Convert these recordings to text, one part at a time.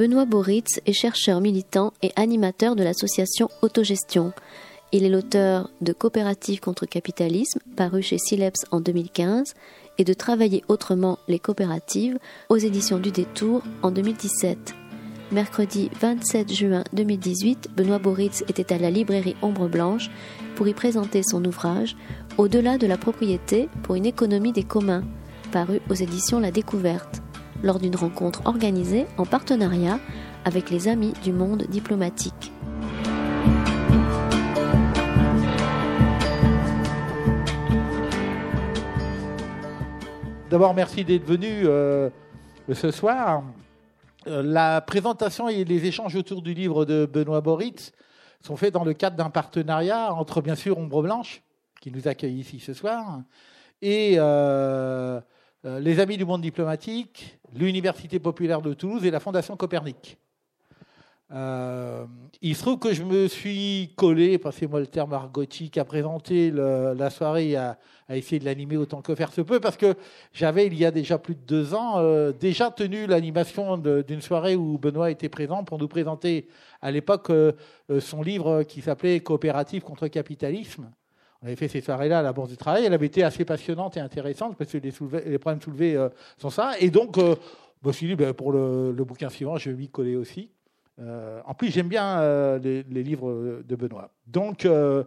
Benoît Boritz est chercheur militant et animateur de l'association Autogestion. Il est l'auteur de Coopératives contre capitalisme, paru chez Sileps en 2015, et de Travailler autrement les coopératives aux éditions du Détour en 2017. Mercredi 27 juin 2018, Benoît Boritz était à la librairie Ombre Blanche pour y présenter son ouvrage Au-delà de la propriété pour une économie des communs, paru aux éditions La Découverte, lors d'une rencontre organisée en partenariat avec les Amis du monde diplomatique. D'abord, merci d'être venu euh, ce soir. Euh, la présentation et les échanges autour du livre de Benoît Boritz sont faits dans le cadre d'un partenariat entre, bien sûr, Ombre Blanche, qui nous accueille ici ce soir, et euh, les Amis du monde diplomatique, l'Université populaire de Toulouse et la Fondation Copernic. Euh, il se trouve que je me suis collé, passez-moi le terme argotique, à présenter la soirée, à, essayer de l'animer autant que faire se peut, parce que j'avais, il y a déjà plus de deux ans, euh, déjà tenu l'animation d'une soirée où Benoît était présent pour nous présenter à l'époque euh, son livre qui s'appelait Coopérative contre capitalisme. On avait fait ces soirées-là à la Bourse du Travail. Elle avait été assez passionnante et intéressante parce que les, problèmes soulevés sont ça. Et donc, je me suis dit, ben, pour le, bouquin suivant, je vais m'y coller aussi. Euh, en plus, j'aime bien euh, les, livres de Benoît. Donc, euh,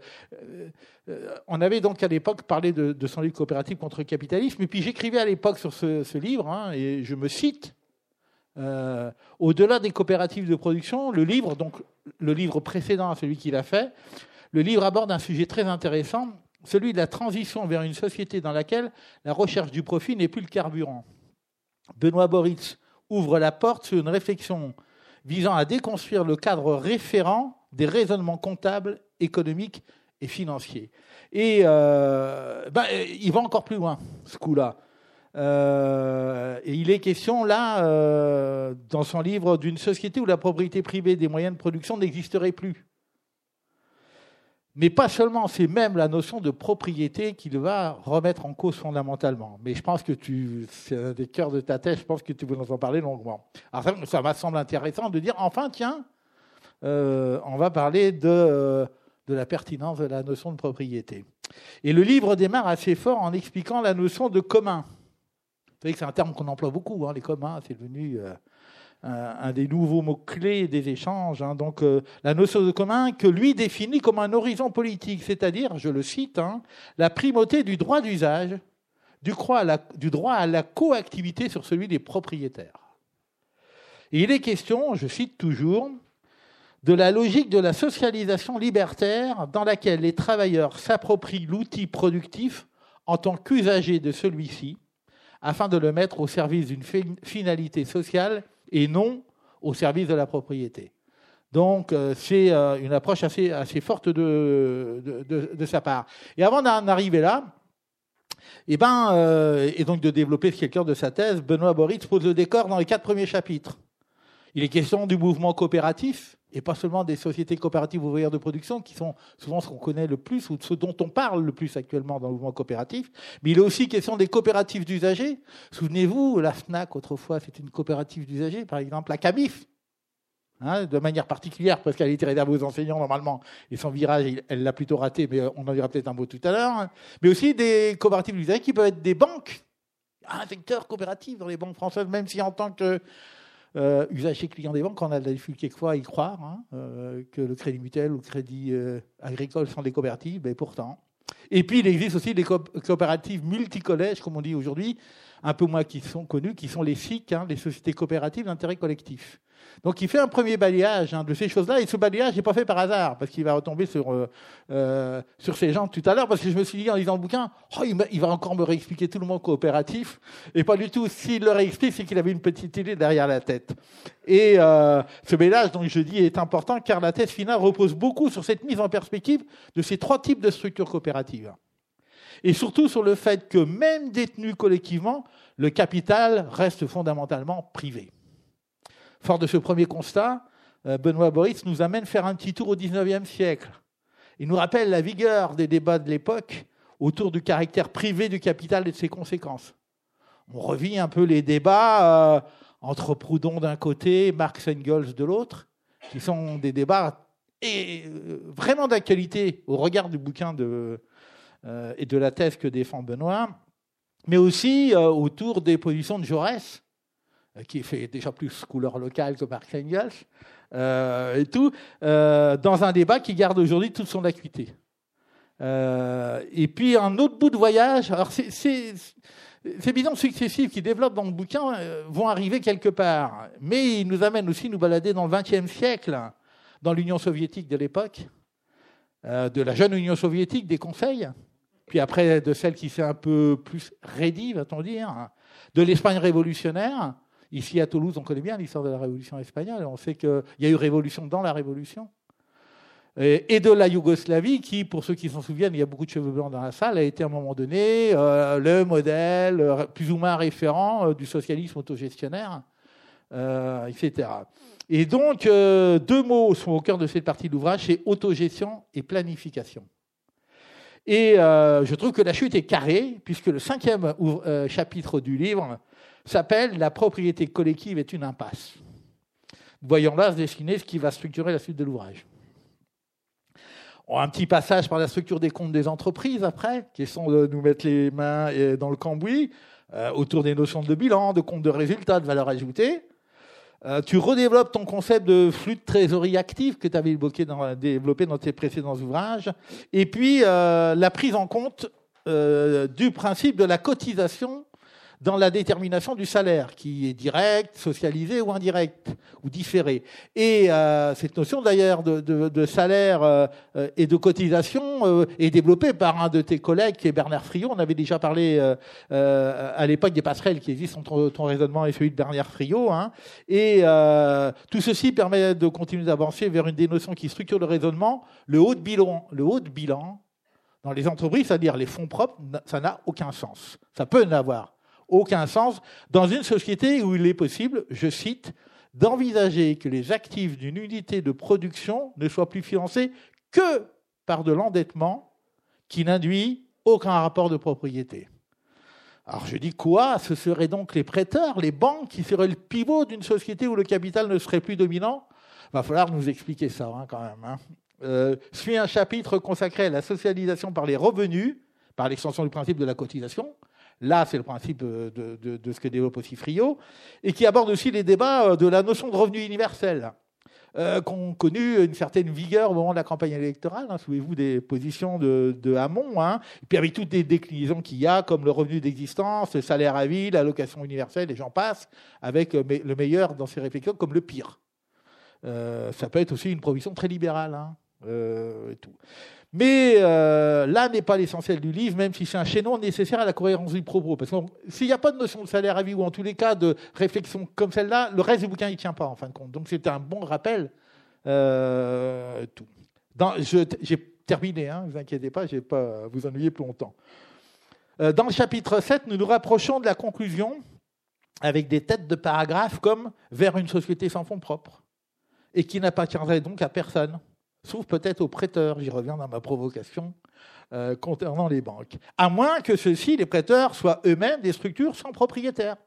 on avait donc à l'époque parlé de, son livre coopératif contre le capitalisme. Et puis, j'écrivais à l'époque sur ce, livre, hein, et je me cite au-delà des coopératives de production, le livre, donc le livre précédent à celui qu'il a fait, le livre aborde un sujet très intéressant, celui de la transition vers une société dans laquelle la recherche du profit n'est plus le carburant. Benoît Boritz ouvre la porte sur une réflexion visant à déconstruire le cadre référent des raisonnements comptables, économiques et financiers. Et euh, ben, il va encore plus loin, ce coup-là. Euh, il est question là, euh, dans son livre, d'une société où la propriété privée des moyens de production n'existerait plus. Mais pas seulement, c'est même la notion de propriété qu'il va remettre en cause fondamentalement. Mais je pense que tu, c'est un des cœurs de ta tête, je pense que tu veux nous en parler longuement. Alors ça, ça m'a semblé intéressant de dire, enfin, tiens, euh, on va parler de, euh, de la pertinence de la notion de propriété. Et le livre démarre assez fort en expliquant la notion de commun. Vous savez que c'est un terme qu'on emploie beaucoup, hein, les communs, c'est devenu... Euh, un, des nouveaux mots-clés des échanges. Hein. donc, euh, la notion de commun que lui définit comme un horizon politique, c'est-à-dire, je le cite, hein, la primauté du droit d'usage, du, du, droit à la coactivité sur celui des propriétaires. Et il est question, je cite toujours, de la logique de la socialisation libertaire dans laquelle les travailleurs s'approprient l'outil productif en tant qu'usager de celui-ci, afin de le mettre au service d'une finalité sociale et non au service de la propriété. Donc, euh, c'est euh, une approche assez, assez forte de, de, sa part. Et avant d'en arriver là, et, eh ben, euh, et donc de développer ce qui de sa thèse, Benoît Boritz pose le décor dans les quatre premiers chapitres. Il est question du mouvement coopératif, et pas seulement des sociétés coopératives ouvrières de production, qui sont souvent ce qu'on connaît le plus ou ce dont on parle le plus actuellement dans le mouvement coopératif, mais il est aussi question des coopératives d'usagers. Souvenez-vous, la FNAC, autrefois, c'était une coopérative d'usagers, par exemple la CABIF, hein, de manière particulière, parce qu'elle était réservée aux enseignants normalement, et son virage, elle l'a plutôt raté, mais on en dira peut-être un mot tout à l'heure, mais aussi des coopératives d'usagers qui peuvent être des banques, un secteur coopératif dans les banques françaises, même si en tant que euh, usager client des banques, on a difficulté quelquefois à y croire, hein, euh, que le crédit mutuel ou le crédit euh, agricole sont des coopératives, mais pourtant. Et puis, il existe aussi des coopératives multicollèges, comme on dit aujourd'hui, un peu moins qui sont connues, qui sont les SIC, hein, les sociétés coopératives d'intérêt collectif. Donc il fait un premier balayage hein, de ces choses-là, et ce balayage n'est pas fait par hasard, parce qu'il va retomber sur, euh, euh, sur ces gens tout à l'heure, parce que je me suis dit en lisant le bouquin, oh, il, va encore me réexpliquer tout le monde coopératif, et pas du tout. S'il le réexplique, c'est qu'il avait une petite idée derrière la tête. Et euh, ce balayage, donc je dis, est important, car la thèse finale repose beaucoup sur cette mise en perspective de ces trois types de structures coopératives. Et surtout sur le fait que même détenu collectivement, le capital reste fondamentalement privé. Fort de ce premier constat, euh, Benoît Boris nous amène faire un petit tour au XIXe siècle. Il nous rappelle la vigueur des débats de l'époque autour du caractère privé du capital et de ses conséquences. on revit un peu les débats euh, entre Proudhon d'un côté, Marx Engels de l'autre, qui sont des débats euh, vraiment d'actualité au regard du bouquin de, et de la thèse que défend Benoît, mais aussi autour des positions de Jaurès, qui fait déjà plus couleur locale que Marx Engels, et tout, dans un débat qui garde aujourd'hui toute son acuité. et puis un autre bout de voyage, alors ces bilans successifs qui développent dans le bouquin euh, vont arriver quelque part, mais ils nous amènent aussi nous balader dans le XXe siècle, dans l'Union soviétique de l'époque, euh, de la jeune Union soviétique, des conseils, puis après de celle qui s'est un peu plus raidie, va-t-on dire, de l'Espagne révolutionnaire. Ici à Toulouse, on connaît bien l'histoire de la révolution espagnole, on sait qu'il y a eu révolution dans la révolution et de la Yougoslavie, qui, pour ceux qui s'en souviennent, il y a beaucoup de cheveux blancs dans la salle, a été à un moment donné euh, le modèle euh, plus ou moins référent euh, du socialisme autogestionnaire, etc. Et donc, deux mots sont au cœur de cette partie de l'ouvrage, c'est autogestion et planification. Et je trouve que la chute est carrée, puisque le cinquième chapitre du livre s'appelle La propriété collective est une impasse. Voyons là se dessiner ce qui va structurer la suite de l'ouvrage un petit passage par la structure des comptes des entreprises après, qui sont de nous mettre les mains dans le cambouis, euh, autour des notions de bilan, de compte de résultats, de valeur ajoutée. Euh, tu redéveloppes ton concept de flux de trésorerie active que tu avais développé dans tes précédents ouvrages. Et puis, euh, la prise en compte du principe de la cotisation dans la détermination du salaire, qui est direct, socialisé ou indirect, ou différé. Et euh, cette notion d'ailleurs de, salaire euh, et de cotisation euh, est développée par un de tes collègues, qui est Bernard Friot. On avait déjà parlé à l'époque des passerelles qui existent entre ton raisonnement et celui de Bernard Friot. Hein. Et tout ceci permet de continuer d'avancer vers une des notions qui structure le raisonnement, le haut de bilan. Le haut de bilan dans les entreprises, c'est-à-dire les fonds propres, ça n'a aucun sens. Ça peut n'avoir aucun sens dans une société où il est possible, je cite, d'envisager que les actifs d'une unité de production ne soient plus financés que par de l'endettement qui n'induit aucun rapport de propriété. Alors je dis quoi? Ce seraient donc les prêteurs, les banques qui seraient le pivot d'une société où le capital ne serait plus dominant? Va falloir nous expliquer ça hein, quand même. Hein. Euh, suit un chapitre consacré à la socialisation par les revenus, par l'extension du principe de la cotisation, Là, c'est le principe de, ce que développe aussi Frio, et qui aborde aussi les débats euh, de la notion de revenu universel, euh, qui ont connu une certaine vigueur au moment de la campagne électorale. Hein, Souvenez-vous des positions de, Hamon, hein, et puis avec toutes les déclinaisons qu'il y a, comme le revenu d'existence, le salaire à vie, l'allocation universelle, et j'en passe, avec euh, le meilleur dans ces réflexions comme le pire. ça peut être aussi une provision très libérale. Hein, tout. Mais euh, là n'est pas l'essentiel du livre, même si c'est un chaînon nécessaire à la cohérence du propos. Parce que s'il n'y a pas de notion de salaire à vie, ou en tous les cas de réflexion comme celle-là, le reste du bouquin n'y tient pas, en fin de compte. Donc c'était un bon rappel. Euh. J'ai terminé, hein, ne vous inquiétez pas, je ne vais pas vous ennuyer plus longtemps. Euh, dans le chapitre 7, nous nous rapprochons de la conclusion avec des têtes de paragraphes comme vers une société sans fonds propres et qui n'appartiendrait donc à personne sauf peut-être aux prêteurs, j'y reviens dans ma provocation, euh, concernant les banques. À moins que ceux-ci, les prêteurs, soient eux-mêmes des structures sans propriétaire,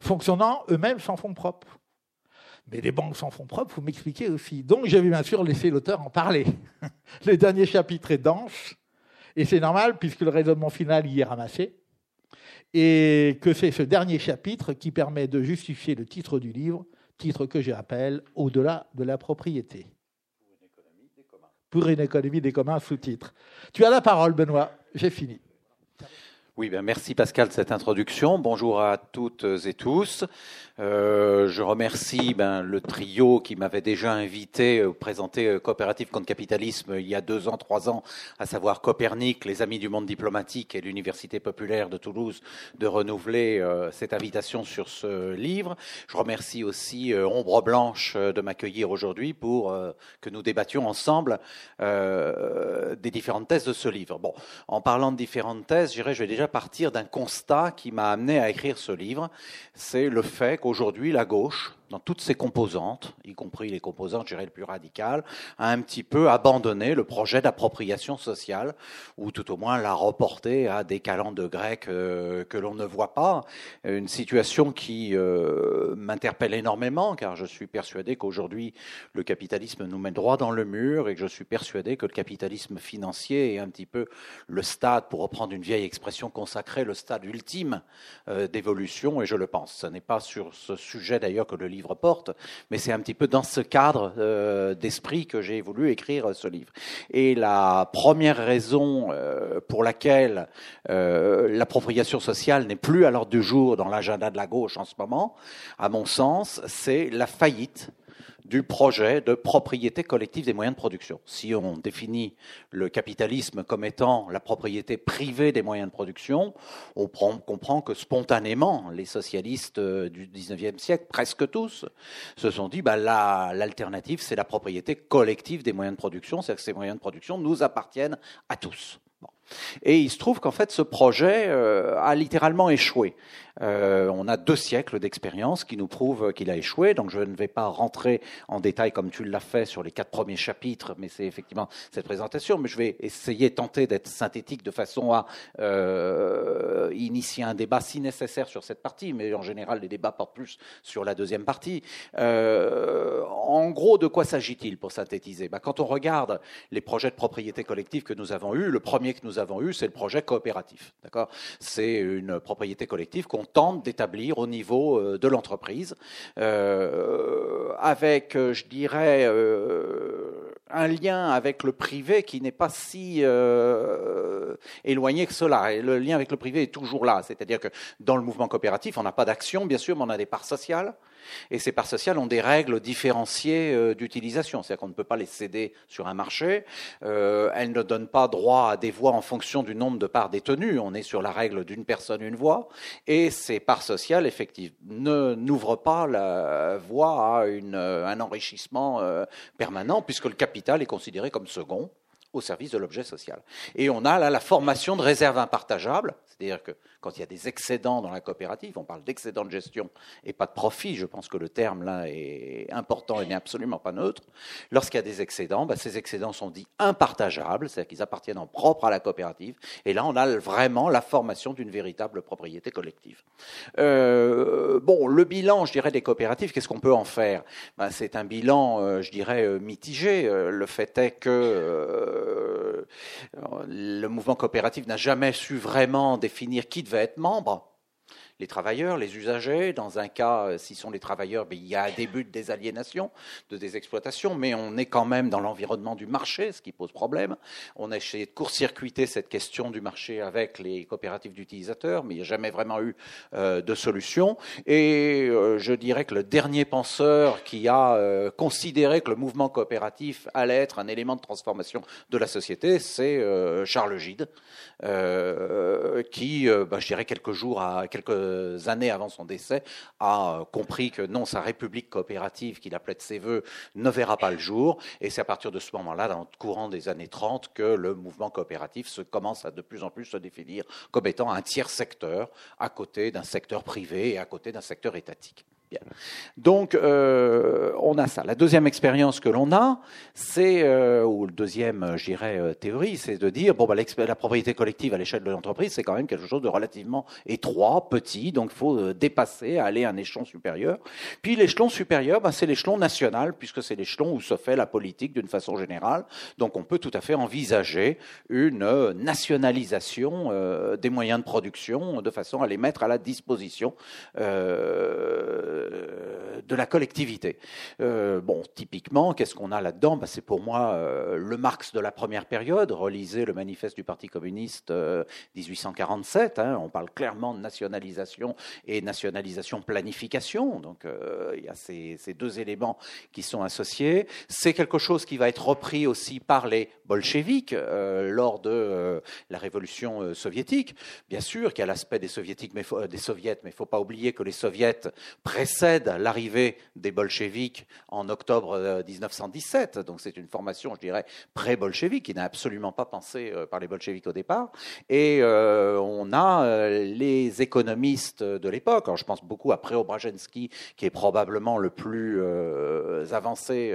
fonctionnant eux-mêmes sans fonds propres. Mais les banques sans fonds propres, vous m'expliquez aussi. Donc j'avais bien sûr laissé l'auteur en parler. le dernier chapitre est dense, et c'est normal puisque le raisonnement final y est ramassé, et que c'est ce dernier chapitre qui permet de justifier le titre du livre, titre que j'appelle Au-delà de la propriété pour une économie des communs sous-titre. Tu as la parole, Benoît. J'ai fini. Oui, ben merci Pascal de cette introduction. Bonjour à toutes et tous. Euh, je remercie ben, le trio qui m'avait déjà invité euh, présenter euh, Coopérative contre Capitalisme il y a deux ans, trois ans, à savoir Copernic, les Amis du Monde Diplomatique et l'Université Populaire de Toulouse, de renouveler cette invitation sur ce livre. Je remercie aussi Ombre Blanche de m'accueillir aujourd'hui pour que nous débattions ensemble des différentes thèses de ce livre. Bon, en parlant de différentes thèses, je vais déjà partir d'un constat qui m'a amené à écrire ce livre. C'est le fait qu'aujourd'hui, la gauche, dans toutes ses composantes, y compris les composantes, je dirais, les plus radicales, a un petit peu abandonné le projet d'appropriation sociale, ou tout au moins l'a reporté à des calendes grecs euh, que l'on ne voit pas. Une situation qui euh, m'interpelle énormément, car je suis persuadé qu'aujourd'hui, le capitalisme nous met droit dans le mur, et que je suis persuadé que le capitalisme financier est un petit peu le stade, pour reprendre une vieille expression consacrée, le stade ultime euh, d'évolution, et je le pense. Ce n'est pas sur ce sujet d'ailleurs que le livre porte, mais c'est un petit peu dans ce cadre euh, d'esprit que j'ai voulu écrire ce livre. Et la première raison euh, pour laquelle l'appropriation sociale n'est plus à l'ordre du jour dans l'agenda de la gauche en ce moment, à mon sens, c'est la faillite du projet de propriété collective des moyens de production. Si on définit le capitalisme comme étant la propriété privée des moyens de production, on comprend que spontanément, les socialistes euh, du 19e siècle, presque tous, se sont dit bah, l'alternative, c'est la propriété collective des moyens de production, c'est-à-dire que ces moyens de production nous appartiennent à tous. Et il se trouve qu'en fait, ce projet euh, a littéralement échoué. Euh, on a deux siècles d'expérience qui nous prouvent qu'il a échoué. Donc je ne vais pas rentrer en détail comme tu l'as fait sur les quatre premiers chapitres, mais c'est effectivement cette présentation. Mais je vais essayer, tenter d'être synthétique de façon à euh, initier un débat si nécessaire sur cette partie. Mais en général, les débats portent plus sur la deuxième partie. En gros, de quoi s'agit-il pour synthétiser? Bah, Quand on regarde les projets de propriété collective que nous avons eus, le premier que nous avons eu, c'est le projet coopératif. D'accord? C'est une propriété collective qu'on tente d'établir au niveau euh, de l'entreprise, euh, avec, euh, je dirais, un lien avec le privé qui n'est pas si éloigné que cela. Et le lien avec le privé est toujours là. C'est-à-dire que dans le mouvement coopératif, on n'a pas d'action, bien sûr, mais on a des parts sociales. Et ces parts sociales ont des règles différenciées euh, d'utilisation. C'est-à-dire qu'on ne peut pas les céder sur un marché. Euh, elles ne donnent pas droit à des voix en fonction du nombre de parts détenues. On est sur la règle d'une personne, une voix. Et ces parts sociales, effectivement, n'ouvrent pas la voie à une, un enrichissement euh, permanent, puisque le capital est considéré comme second au service de l'objet social. Et on a là la formation de réserves impartageables, c'est-à-dire que quand il y a des excédents dans la coopérative, on parle d'excédents de gestion et pas de profit, je pense que le terme là est important et n'est absolument pas neutre. Lorsqu'il y a des excédents, bah, ces excédents sont dits impartageables, c'est-à-dire qu'ils appartiennent en propre à la coopérative, et là on a vraiment la formation d'une véritable propriété collective. Euh, bon, le bilan, je dirais, des coopératives, qu'est-ce qu'on peut en faire? Bah, C'est un bilan, euh, je dirais, euh, mitigé. Le fait est que le mouvement coopératif n'a jamais su vraiment définir qui devait être membre les travailleurs, les usagers. Dans un cas, euh, s'ils sont les travailleurs, ben, il y a un début de désaliénation, de désexploitation, mais on est quand même dans l'environnement du marché, ce qui pose problème. On a essayé de court-circuiter cette question du marché avec les coopératives d'utilisateurs, mais il n'y a jamais vraiment eu euh, de solution. Et euh, je dirais que le dernier penseur qui a considéré que le mouvement coopératif allait être un élément de transformation de la société, c'est Charles Gide, qui, ben, je dirais, quelques jours à quelques années avant son décès, a compris que non, sa république coopérative qu'il appelait de ses voeux ne verra pas le jour. Et c'est à partir de ce moment-là, dans le courant des années 30, que le mouvement coopératif se commence à de plus en plus se définir comme étant un tiers secteur à côté d'un secteur privé et à côté d'un secteur étatique. Donc, euh, on a ça. La deuxième expérience que l'on a, c'est, euh, ou le deuxième, je dirais, euh, théorie, c'est de dire, bon, bah, la propriété collective à l'échelle de l'entreprise, c'est quand même quelque chose de relativement étroit, petit, donc il faut dépasser, aller à un échelon supérieur. Puis l'échelon supérieur, bah, c'est l'échelon national, puisque c'est l'échelon où se fait la politique d'une façon générale. Donc on peut tout à fait envisager une nationalisation des moyens de production de façon à les mettre à la disposition euh, de la collectivité. Euh, bon, typiquement, qu'est-ce qu'on a là-dedans? Ben, C'est pour moi euh, le Marx de la première période. Relisez le manifeste du Parti communiste 1847. Hein, on parle clairement de nationalisation et nationalisation-planification. Donc il y a ces, ces, deux éléments qui sont associés. C'est quelque chose qui va être repris aussi par les bolcheviques lors de la révolution soviétique. Bien sûr qu'il y a l'aspect des soviétiques, mais des soviets, mais il ne faut pas oublier que les soviets précèdent l'arrivée l'arrivée des bolcheviks en octobre 1917. Donc c'est une formation, je dirais, pré-bolchevique, qui n'a absolument pas pensé par les bolcheviks au départ. Et on a les économistes de l'époque, je pense beaucoup à Preobrazhensky, qui est probablement le plus avancé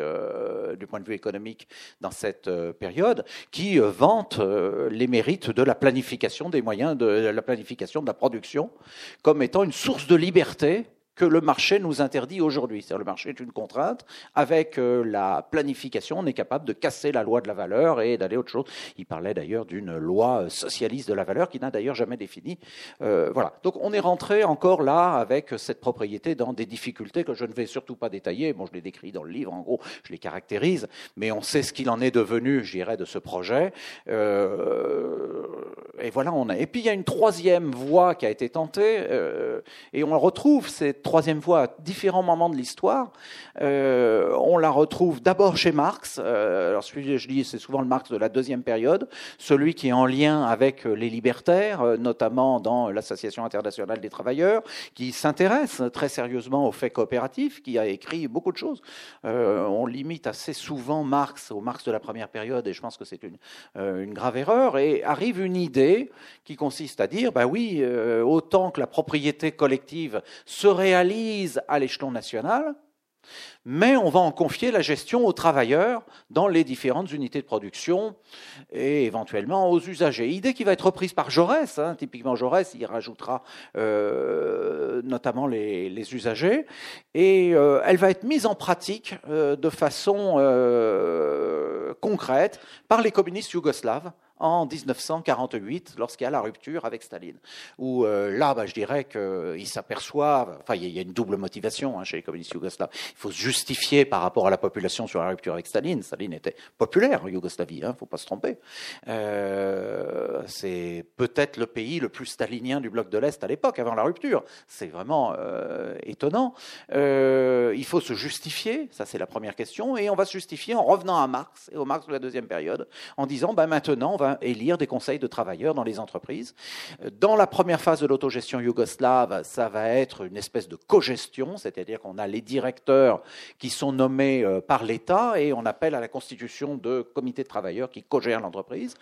du point de vue économique dans cette période, qui vante les mérites de la planification des moyens de la planification de la production comme étant une source de liberté que le marché nous interdit aujourd'hui. C'est-à-dire le marché est une contrainte. Avec euh, la planification, on est capable de casser la loi de la valeur et d'aller autre chose. Il parlait d'ailleurs d'une loi euh, socialiste de la valeur qui n'a d'ailleurs jamais défini. Euh, voilà. Donc on est rentré encore là avec cette propriété dans des difficultés que je ne vais surtout pas détailler. Bon, je les décris dans le livre, en gros, je les caractérise, mais on sait ce qu'il en est devenu, je dirais, de ce projet. Euh, et voilà, on a. Et puis il y a une troisième voie qui a été tentée, euh, et on retrouve cette troisième voie à différents moments de l'histoire. Euh, on la retrouve d'abord chez Marx. Euh, alors celui je dis, c'est souvent le Marx de la deuxième période, celui qui est en lien avec euh, les libertaires, notamment dans l'Association internationale des travailleurs, qui s'intéresse très sérieusement aux faits coopératifs, qui a écrit beaucoup de choses. on limite assez souvent Marx au Marx de la première période, et je pense que c'est une, une grave erreur. Et arrive une idée qui consiste à dire, bah oui, autant que la propriété collective se réalise à l'échelon national, mais on va en confier la gestion aux travailleurs dans les différentes unités de production et éventuellement aux usagers. Idée qui va être reprise par Jaurès, hein, typiquement Jaurès, il rajoutera euh, notamment les, usagers, et euh, elle va être mise en pratique euh, de façon concrète par les communistes yougoslaves en 1948, lorsqu'il y a la rupture avec Staline. Où euh, là, bah, je dirais qu'ils s'aperçoivent, enfin, il y, a une double motivation hein, chez les communistes yougoslaves. Il faut se justifier par rapport à la population sur la rupture avec Staline. Staline était populaire en Yougoslavie, il hein, ne faut pas se tromper. Euh, c'est peut-être le pays le plus stalinien du bloc de l'Est à l'époque, avant la rupture. C'est vraiment euh, étonnant. il faut se justifier, ça c'est la première question, et on va se justifier en revenant à Marx, et au Marx de la deuxième période, en disant, bah, maintenant, on va élire des conseils de travailleurs dans les entreprises. Dans la première phase de l'autogestion yougoslave, ça va être une espèce de cogestion, c'est-à-dire qu'on a les directeurs qui sont nommés euh, par l'État et on appelle à la constitution de comités de travailleurs qui cogèrent l'entreprise.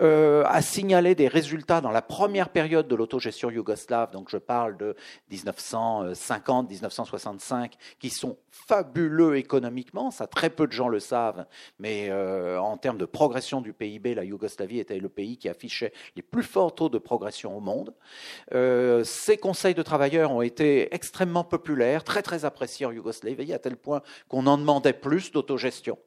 Euh, à signaler des résultats dans la première période de l'autogestion yougoslave, donc je parle de 1950-1965, qui sont fabuleux économiquement, ça très peu de gens le savent, mais euh, en termes de progression du PIB, la Yougoslavie était le pays qui affichait les plus forts taux de progression au monde. Euh, ces conseils de travailleurs ont été extrêmement populaires, très très appréciés en Yougoslavie, à tel point qu'on en demandait plus d'autogestion.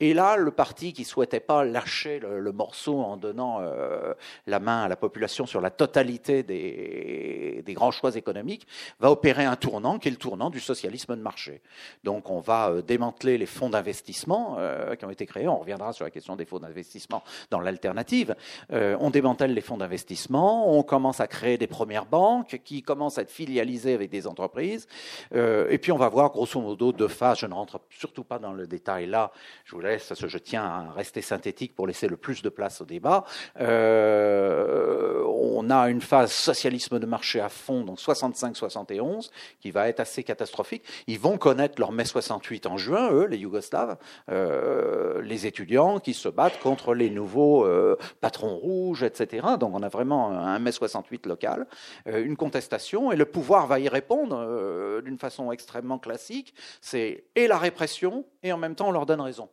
Et là, le parti qui souhaitait pas lâcher le, morceau en donnant euh, la main à la population sur la totalité des, des, grands choix économiques va opérer un tournant qui est le tournant du socialisme de marché. Donc, on va euh, démanteler les fonds d'investissement euh, qui ont été créés. On reviendra sur la question des fonds d'investissement dans l'alternative. on démantèle les fonds d'investissement. On commence à créer des premières banques qui commencent à être filialisées avec des entreprises. et puis, on va voir grosso modo deux phases. Je ne rentre surtout pas dans le détail là je vous laisse, je tiens à rester synthétique pour laisser le plus de place au débat. Euh, on a une phase socialisme de marché à fond, donc 65-71, qui va être assez catastrophique. Ils vont connaître leur mai 68 en juin, eux, les Yougoslaves, euh, les étudiants qui se battent contre les nouveaux euh, patrons rouges, etc. Donc on a vraiment un mai 68 local, une contestation, et le pouvoir va y répondre d'une façon extrêmement classique. C'est et la répression, et en même temps on leur donne raison.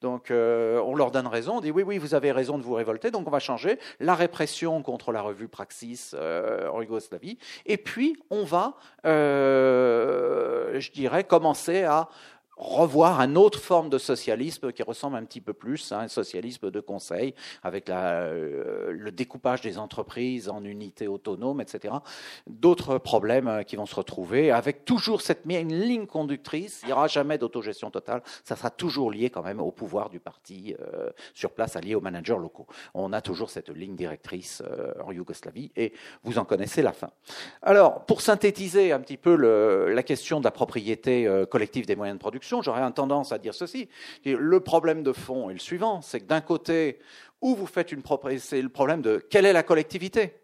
Donc euh, on leur donne raison, on dit oui, oui, vous avez raison de vous révolter, donc on va changer la répression contre la revue Praxis euh, en Yougoslavie, et puis on va, euh, je dirais, commencer à revoir une autre forme de socialisme qui ressemble un petit peu plus à un socialisme de conseil, avec euh, le découpage des entreprises en unités autonomes, etc. D'autres problèmes euh, qui vont se retrouver, avec toujours cette une ligne conductrice. Il n'y aura jamais d'autogestion totale. Ça sera toujours lié quand même au pouvoir du parti euh, sur place, allié aux managers locaux. On a toujours cette ligne directrice en Yougoslavie, et vous en connaissez la fin. Alors, pour synthétiser un petit peu la question de la propriété collective des moyens de production, j'aurais tendance à dire ceci. Le problème de fond est le suivant, c'est que d'un côté, où vous faites une propriété, c'est le problème de quelle est la collectivité.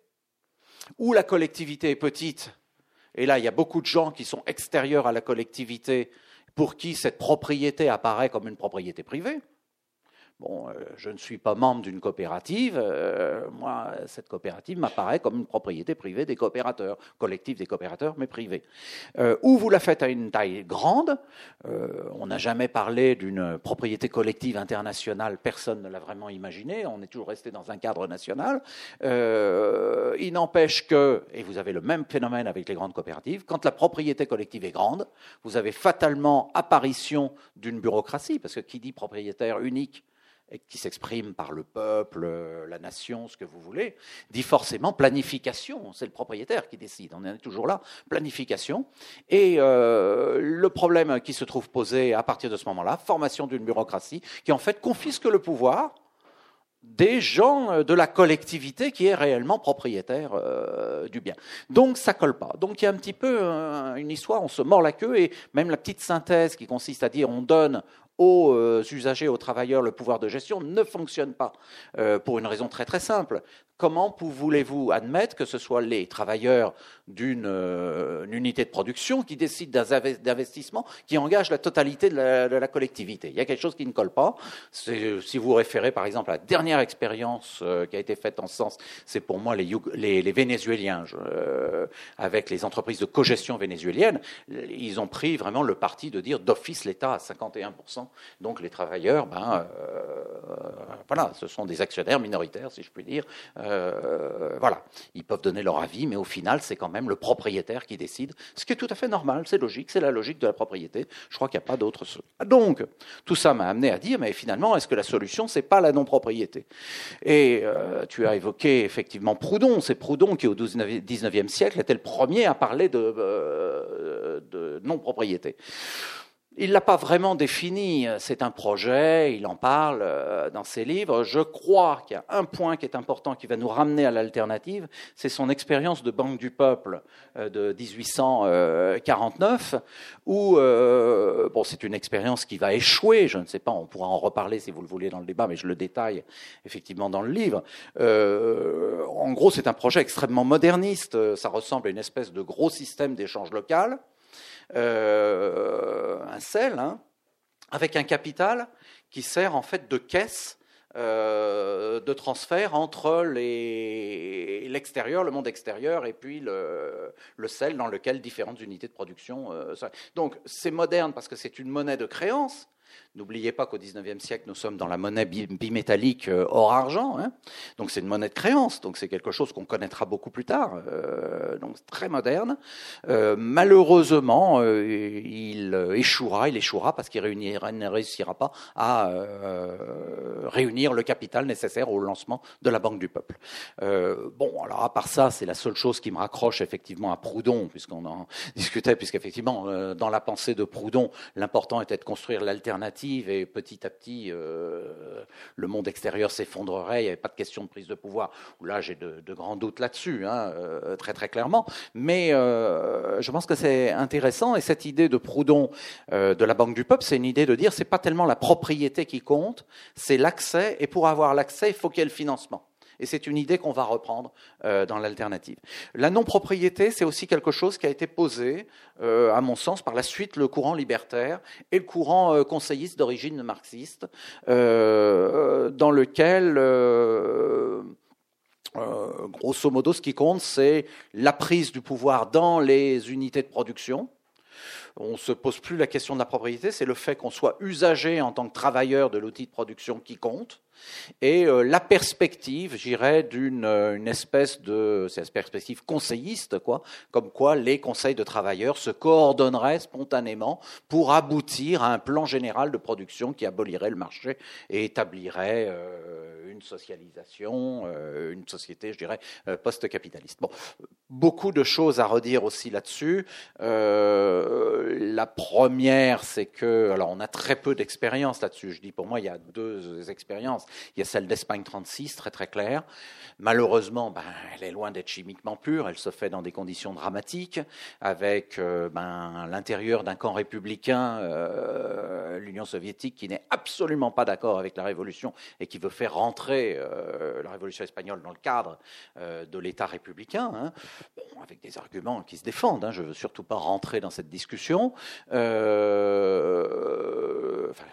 Où la collectivité est petite, Et là, il y a beaucoup de gens qui sont extérieurs à la collectivité pour qui cette propriété apparaît comme une propriété privée. Bon, euh, je ne suis pas membre d'une coopérative. Euh, moi, cette coopérative m'apparaît comme une propriété privée des coopérateurs, collectif des coopérateurs, mais privée. Euh, ou vous la faites à une taille grande. on n'a jamais parlé d'une propriété collective internationale. Personne ne l'a vraiment imaginé. On est toujours resté dans un cadre national. il n'empêche que, et vous avez le même phénomène avec les grandes coopératives, quand la propriété collective est grande, vous avez fatalement apparition d'une bureaucratie, parce que qui dit propriétaire unique qui s'exprime par le peuple, euh, la nation, ce que vous voulez, dit forcément planification. C'est le propriétaire qui décide. On est toujours là, planification. Et euh, le problème qui se trouve posé à partir de ce moment-là, formation d'une bureaucratie qui en fait confisque le pouvoir des gens euh, de la collectivité qui est réellement propriétaire du bien. Donc ça colle pas. Donc il y a un petit peu une histoire, on se mord la queue et même la petite synthèse qui consiste à dire on donne aux euh, usagers, aux travailleurs, le pouvoir de gestion ne fonctionne pas. Euh, pour une raison très très simple. Comment voulez-vous admettre que ce soit les travailleurs d'une euh, unité de production qui décident d'investissement qui engage la totalité de la, collectivité? Il y a quelque chose qui ne colle pas. Si vous référez par exemple à la dernière expérience qui a été faite en ce sens, c'est pour moi les, les, Vénézuéliens, avec les entreprises de cogestion vénézuéliennes, ils ont pris vraiment le parti de dire d'office l'État à 51% donc les travailleurs, ben, euh, voilà, ce sont des actionnaires minoritaires, si je puis dire. Euh, voilà, ils peuvent donner leur avis, mais au final, c'est quand même le propriétaire qui décide, ce qui est tout à fait normal, c'est logique, c'est la logique de la propriété. Je crois qu'il n'y a pas d'autre. Donc, tout ça m'a amené à dire, mais finalement, est-ce que la solution, c'est pas la non-propriété? Et euh, tu as évoqué effectivement Proudhon. C'est Proudhon qui, au XIXe siècle, était le premier à parler de, de non-propriété. Il ne l'a pas vraiment défini, c'est un projet, il en parle euh, dans ses livres. Je crois qu'il y a un point qui est important qui va nous ramener à l'alternative, c'est son expérience de Banque du Peuple euh, de 1849, où euh, bon, c'est une expérience qui va échouer, je ne sais pas, on pourra en reparler si vous le voulez dans le débat, mais je le détaille effectivement dans le livre. en gros, c'est un projet extrêmement moderniste, ça ressemble à une espèce de gros système d'échange local. Euh, un sel, hein, avec un capital qui sert en fait de caisse euh, de transfert entre l'extérieur, le monde extérieur, et puis le, sel dans lequel différentes unités de production. Euh, donc c'est moderne parce que c'est une monnaie de créance, N'oubliez pas qu'au XIXe siècle, nous sommes dans la monnaie bimétallique euh, hors argent. Hein. donc c'est une monnaie de créance. Donc c'est quelque chose qu'on connaîtra beaucoup plus tard. Euh, donc très moderne. Euh, malheureusement, il échouera. Il échouera parce qu'il ne réussira pas à réunir le capital nécessaire au lancement de la Banque du Peuple. bon, alors à part ça, c'est la seule chose qui me raccroche effectivement à Proudhon, puisqu'on en discutait, puisqu'effectivement, dans la pensée de Proudhon, l'important était de construire l'alternative et petit à petit, euh, le monde extérieur s'effondrerait, il n'y avait pas de question de prise de pouvoir. Là, j'ai de, grands doutes là-dessus, hein, euh, très très clairement. Mais euh, je pense que c'est intéressant et cette idée de Proudhon de la Banque du Peuple, c'est une idée de dire c'est pas tellement la propriété qui compte, c'est l'accès et pour avoir l'accès, il faut qu'il y ait le financement. Et c'est une idée qu'on va reprendre euh, dans l'alternative. La non-propriété, c'est aussi quelque chose qui a été posé, euh, à mon sens, par la suite, le courant libertaire et le courant euh, conseilliste d'origine marxiste, dans lequel grosso modo, ce qui compte, c'est la prise du pouvoir dans les unités de production, on ne se pose plus la question de la propriété, c'est le fait qu'on soit usagé en tant que travailleur de l'outil de production qui compte et euh, la perspective, j'irais, d'une euh, une espèce de, perspective conseilliste, quoi, comme quoi les conseils de travailleurs se coordonneraient spontanément pour aboutir à un plan général de production qui abolirait le marché et établirait euh, une socialisation, une société, je dirais, post-capitaliste. Bon, beaucoup de choses à redire aussi là-dessus. la première, c'est que, alors on a très peu d'expérience là-dessus. Je dis pour moi, il y a deux expériences. Il y a celle d'Espagne 36, très très claire. Malheureusement, ben, elle est loin d'être chimiquement pure. Elle se fait dans des conditions dramatiques, avec euh, ben, l'intérieur d'un camp républicain, euh, l'Union soviétique, qui n'est absolument pas d'accord avec la révolution et qui veut faire rentrer euh, la révolution espagnole dans le cadre euh, de l'État républicain, hein. avec des arguments qui se défendent. Hein. je ne veux surtout pas rentrer dans cette discussion.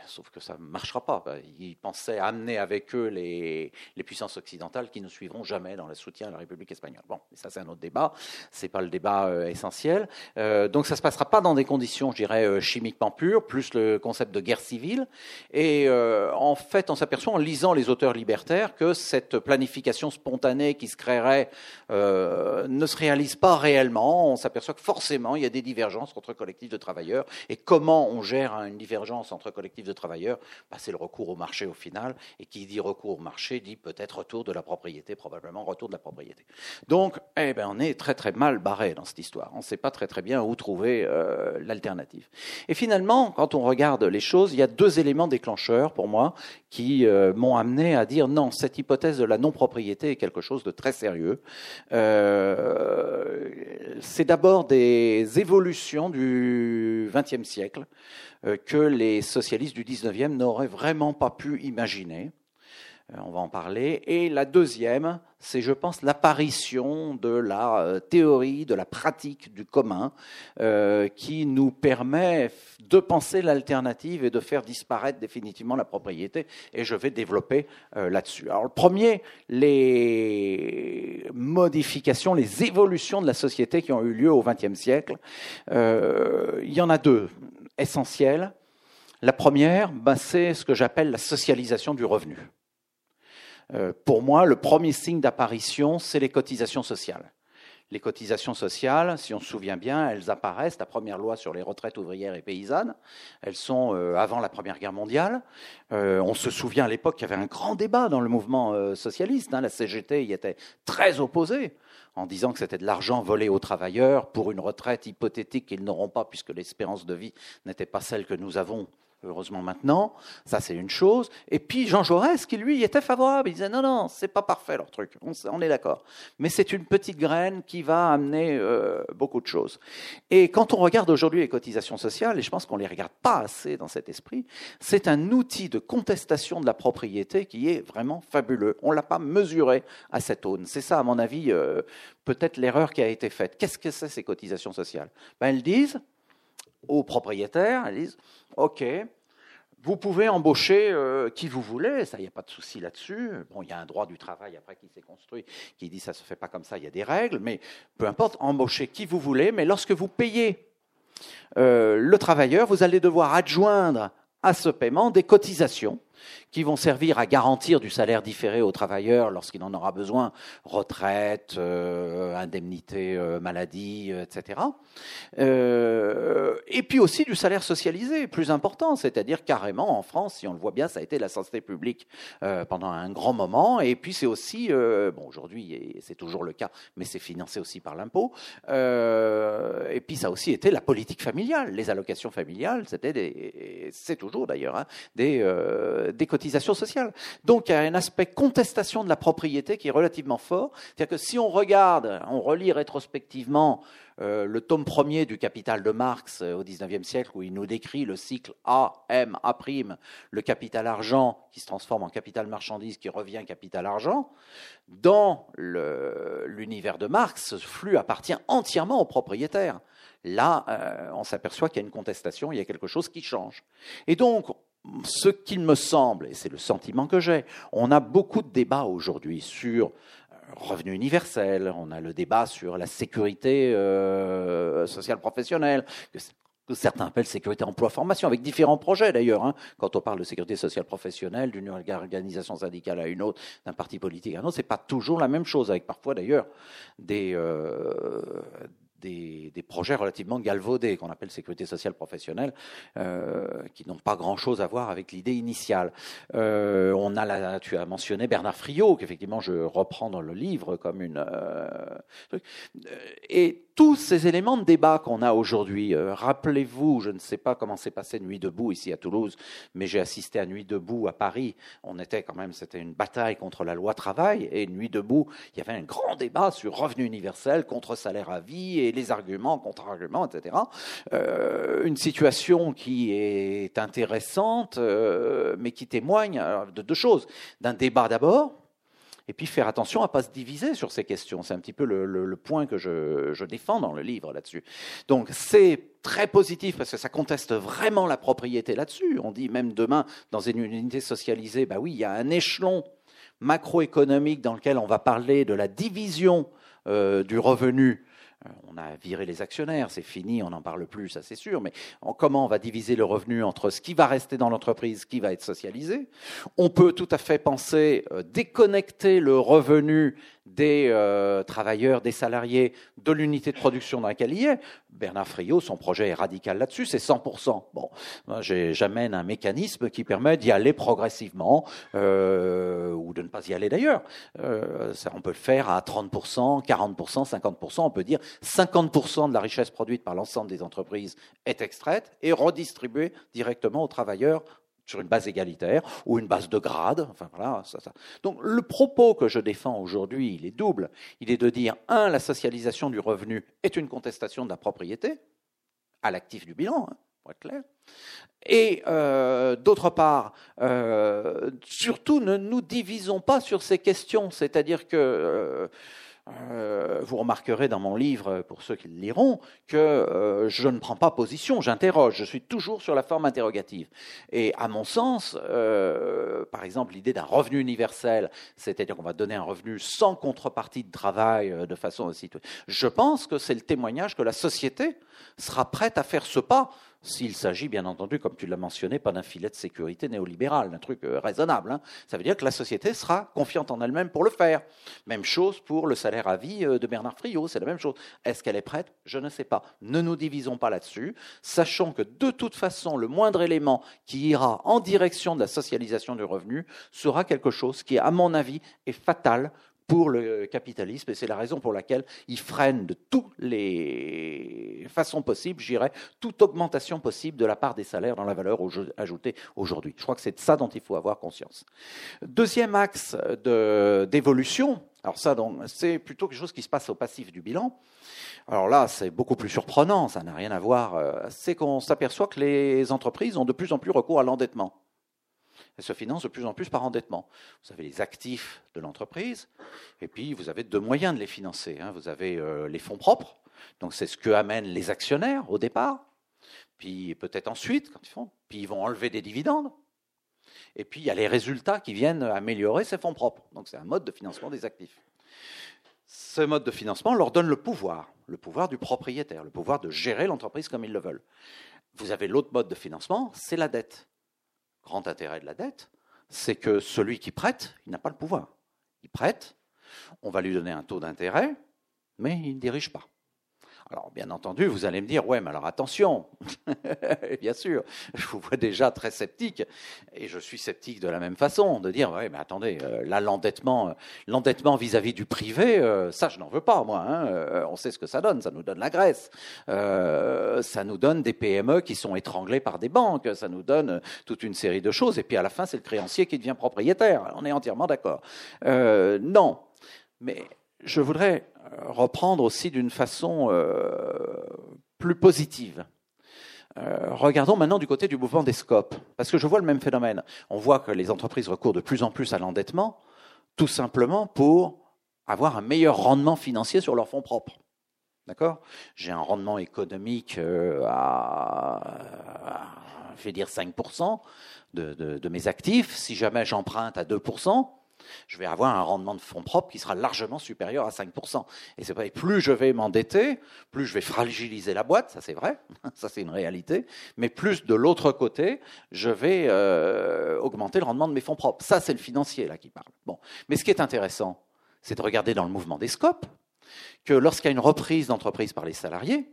sauf que ça ne marchera pas. Ils pensaient amener avec eux les, puissances occidentales qui ne suivront jamais dans le soutien à la République espagnole. Bon, ça c'est un autre débat. C'est pas le débat essentiel. donc ça se passera pas dans des conditions, je dirais, chimiquement pures, plus le concept de guerre civile. Et en fait, on s'aperçoit en lisant les auteurs libertaires que cette planification spontanée qui se créerait euh, ne se réalise pas réellement. On s'aperçoit que forcément, il y a des divergences entre collectifs de travailleurs. Et comment on gère une divergence entre collectifs de travailleurs? Bah, C'est le recours au marché au final. Et qui dit recours au marché dit peut-être retour de la propriété, probablement retour de la propriété. Donc, eh ben, on est très très mal barré dans cette histoire. On ne sait pas très très bien où trouver euh, l'alternative. Et finalement, quand on regarde les choses, il y a deux éléments déclencheurs pour moi qui euh, m'ont amené à dire non, cette hypothèse de la non-propriété est quelque chose de très sérieux. Euh, c'est d'abord des évolutions du XXe siècle euh, que les socialistes du XIXe n'auraient vraiment pas pu imaginer. Euh, on va en parler. Et la deuxième, c'est, je pense, l'apparition de la euh, théorie, de la pratique du commun, euh, qui nous permet de penser l'alternative et de faire disparaître définitivement la propriété. Et je vais développer là-dessus. Alors, le premier, les modifications, les évolutions de la société qui ont eu lieu au XXe siècle. il y en a deux essentielles. La première, ben, c'est ce que j'appelle la socialisation du revenu. Euh, pour moi, le premier signe d'apparition, c'est les cotisations sociales. Les cotisations sociales, si on se souvient bien, elles apparaissent, la première loi sur les retraites ouvrières et paysannes, elles sont euh, avant la Première Guerre mondiale. Euh, on se souvient à l'époque qu'il y avait un grand débat dans le mouvement socialiste. Hein. la CGT y était très opposée en disant que c'était de l'argent volé aux travailleurs pour une retraite hypothétique qu'ils n'auront pas puisque l'espérance de vie n'était pas celle que nous avons heureusement maintenant, ça c'est une chose. Et puis Jean Jaurès, qui lui était favorable, il disait non, non, c'est pas parfait leur truc, on, est d'accord. Mais c'est une petite graine qui va amener euh, beaucoup de choses. Et quand on regarde aujourd'hui les cotisations sociales, et je pense qu'on les regarde pas assez dans cet esprit, c'est un outil de contestation de la propriété qui est vraiment fabuleux. On l'a pas mesuré à cette aune. C'est ça, à mon avis, euh, peut-être l'erreur qui a été faite. Qu'est-ce que c'est ces cotisations sociales? Ben, Elles disent aux propriétaires, elles disent, OK, vous pouvez embaucher euh, qui vous voulez, ça, il n'y a pas de souci là-dessus. Bon, il y a un droit du travail après qui s'est construit, qui dit ça se fait pas comme ça, il y a des règles, mais peu importe, embauchez qui vous voulez, mais lorsque vous payez euh, le travailleur, vous allez devoir adjoindre à ce paiement des cotisations qui vont servir à garantir du salaire différé aux travailleurs lorsqu'il en aura besoin, retraite, euh, indemnité euh, maladie, euh, etc. et puis aussi du salaire socialisé, plus important, c'est-à-dire carrément en France, si on le voit bien, ça a été la santé publique pendant un grand moment, et puis c'est aussi, bon aujourd'hui c'est toujours le cas, mais c'est financé aussi par l'impôt, et puis ça a aussi été la politique familiale, les allocations familiales, c'était c'est toujours d'ailleurs hein, des, des cotisations sociales. Donc il y a un aspect contestation de la propriété qui est relativement fort. C'est-à-dire que si on regarde, on relit rétrospectivement euh, le tome premier du Capital de Marx euh, au XIXe siècle, où il nous décrit le cycle A, M, A', le capital argent qui se transforme en capital marchandise qui revient capital argent, dans l'univers de Marx, ce flux appartient entièrement aux propriétaires. Là, euh, on s'aperçoit qu'il y a une contestation, il y a quelque chose qui change. Et donc, ce qu'il me semble, et c'est le sentiment que j'ai, on a beaucoup de débats aujourd'hui sur euh, revenu universel, on a le débat sur la sécurité euh, sociale professionnelle, que, certains appellent sécurité emploi formation, avec différents projets d'ailleurs. Hein. Quand on parle de sécurité sociale professionnelle, d'une organisation syndicale à une autre, d'un parti politique à un autre, c'est pas toujours la même chose, avec parfois d'ailleurs des, euh, des, projets relativement galvaudés, qu'on appelle sécurité sociale professionnelle, euh, qui n'ont pas grand-chose à voir avec l'idée initiale. Euh, on a, tu as mentionné Bernard Friot, qu'effectivement je reprends dans le livre comme une... Euh, et tous ces éléments de débat qu'on a aujourd'hui, euh, rappelez-vous, je ne sais pas comment s'est passé Nuit debout ici à Toulouse, mais j'ai assisté à Nuit debout à Paris. On était quand même, c'était une bataille contre la loi travail et Nuit debout, il y avait un grand débat sur revenu universel contre salaire à vie et les arguments, contre-arguments, etc. Euh, une situation qui est intéressante, euh, mais qui témoigne de deux choses. D'un débat d'abord, et puis faire attention à ne pas se diviser sur ces questions. C'est un petit peu le, point que je, défends dans le livre là-dessus. Donc c'est très positif parce que ça conteste vraiment la propriété là-dessus. On dit même demain, dans une unité socialisée, bah oui, il y a un échelon macroéconomique dans lequel on va parler de la division euh, du revenu on a viré les actionnaires, c'est fini, on n'en parle plus, ça c'est sûr, mais comment on va diviser le revenu entre ce qui va rester dans l'entreprise, ce qui va être socialisé? On peut tout à fait penser euh, déconnecter le revenu des euh, travailleurs, des salariés de l'unité de production dans laquelle il est. Bernard Friot, son projet est radical là-dessus, c'est 100%. Bon, j'amène un mécanisme qui permet d'y aller progressivement, euh, ou de ne pas y aller d'ailleurs. Euh, on peut le faire à 30%, 40%, 50%, on peut dire 50% de la richesse produite par l'ensemble des entreprises est extraite et redistribuée directement aux travailleurs sur une base égalitaire ou une base de grade. Donc le propos que je défends aujourd'hui, il est double. Il est de dire, un, la socialisation du revenu est une contestation de la propriété à l'actif du bilan, hein, pour être clair. Et euh, d'autre part, euh, surtout ne nous divisons pas sur ces questions, c'est-à-dire que euh, euh, vous remarquerez dans mon livre, pour ceux qui le liront, que euh, je ne prends pas position, j'interroge, je suis toujours sur la forme interrogative. Et à mon sens, euh, par exemple, l'idée d'un revenu universel, c'est-à-dire qu'on va donner un revenu sans contrepartie de travail de façon aussi... Je pense que c'est le témoignage que la société sera prête à faire ce pas s'il s'agit, bien entendu, comme tu l'as mentionné, pas d'un filet de sécurité néolibéral, d'un truc euh, raisonnable. Hein. Ça veut dire que la société sera confiante en elle-même pour le faire. Même chose pour le salaire à vie euh, de Bernard Friot, c'est la même chose. Est-ce qu'elle est prête? Je ne sais pas. Ne nous divisons pas là-dessus, sachant que de toute façon, le moindre élément qui ira en direction de la socialisation du revenu sera quelque chose qui, à mon avis, est fatal pour le capitalisme, et c'est la raison pour laquelle il freine de toutes les façons possibles, je dirais, toute augmentation possible de la part des salaires dans la valeur ajoutée aujourd'hui. Je crois que c'est de ça dont il faut avoir conscience. Deuxième axe d'évolution, alors ça, c'est plutôt quelque chose qui se passe au passif du bilan. Alors là, c'est beaucoup plus surprenant, ça n'a rien à voir. Euh, c'est qu'on s'aperçoit que les entreprises ont de plus en plus recours à l'endettement. Elle se finance de plus en plus par endettement. Vous avez les actifs de l'entreprise, et puis vous avez deux moyens de les financer. Hein. Vous avez euh, les fonds propres, donc c'est ce que amènent les actionnaires au départ, puis peut-être ensuite, quand ils font, puis ils vont enlever des dividendes. Et puis il y a les résultats qui viennent améliorer ces fonds propres. Donc c'est un mode de financement des actifs. Ce mode de financement leur donne le pouvoir, le pouvoir du propriétaire, le pouvoir de gérer l'entreprise comme ils le veulent. Vous avez l'autre mode de financement, c'est la dette grand intérêt de la dette, c'est que celui qui prête, il n'a pas le pouvoir. Il prête, on va lui donner un taux d'intérêt, mais il ne dirige pas. Alors, bien entendu, vous allez me dire, ouais, mais alors attention, bien sûr, je vous vois déjà très sceptique, et je suis sceptique de la même façon, de dire, ouais, mais attendez, euh, là, l'endettement, euh, l'endettement vis-à-vis du privé, euh, ça, je n'en veux pas, moi. Hein, on sait ce que ça donne, ça nous donne la Grèce, ça nous donne des PME qui sont étranglées par des banques, ça nous donne toute une série de choses, et puis à la fin, c'est le créancier qui devient propriétaire. On est entièrement d'accord. non, mais je voudrais reprendre aussi d'une façon euh, plus positive. Euh, regardons maintenant du côté du mouvement des scopes, parce que je vois le même phénomène. On voit que les entreprises recourent de plus en plus à l'endettement, tout simplement pour avoir un meilleur rendement financier sur leurs fonds propres. D'accord? J'ai un rendement économique euh, à, je vais dire 5% de, de mes actifs. Si jamais j'emprunte à 2%, je vais avoir un rendement de fonds propres qui sera largement supérieur à 5%. Et c'est vrai, plus je vais m'endetter, plus je vais fragiliser la boîte, ça c'est vrai, ça c'est une réalité, mais plus de l'autre côté, je vais euh, augmenter le rendement de mes fonds propres. Ça c'est le financier là qui parle. Bon, mais ce qui est intéressant, c'est de regarder dans le mouvement des scopes que lorsqu'il y a une reprise d'entreprise par les salariés,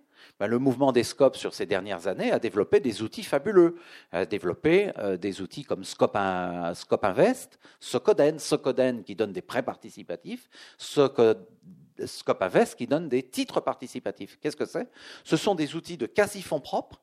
le mouvement des scopes sur ces dernières années a développé des outils fabuleux, a développé euh, des outils comme Scope, Invest, Socoden, Socoden qui donne des prêts participatifs, Scopaves qui donne des titres participatifs. Qu'est-ce que c'est? Ce sont des outils de quasi-fonds propres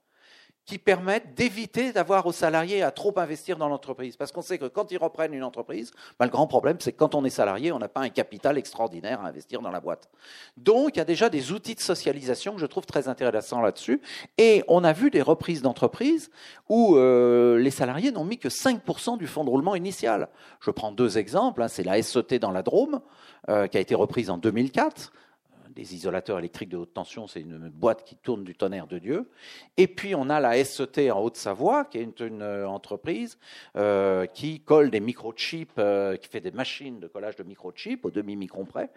qui permettent d'éviter d'avoir aux salariés à trop investir dans l'entreprise. Parce qu'on sait que quand ils reprennent une entreprise, ben, le grand problème, c'est que quand on est salarié, on n'a pas un capital extraordinaire à investir dans la boîte. Donc, il y a déjà des outils de socialisation que je trouve très intéressants là-dessus. Et on a vu des reprises d'entreprises où euh, les salariés n'ont mis que 5% du fonds de roulement initial. Je prends deux exemples. Hein. C'est la SET dans la Drôme, euh, qui a été reprise en 2004 les isolateurs électriques de haute tension, c'est une boîte qui tourne du tonnerre de Dieu. Et puis on a la SET en Haute-Savoie, qui est une, euh, entreprise euh, qui colle des microchips, euh, qui fait des machines de collage de microchips au demi-micron près.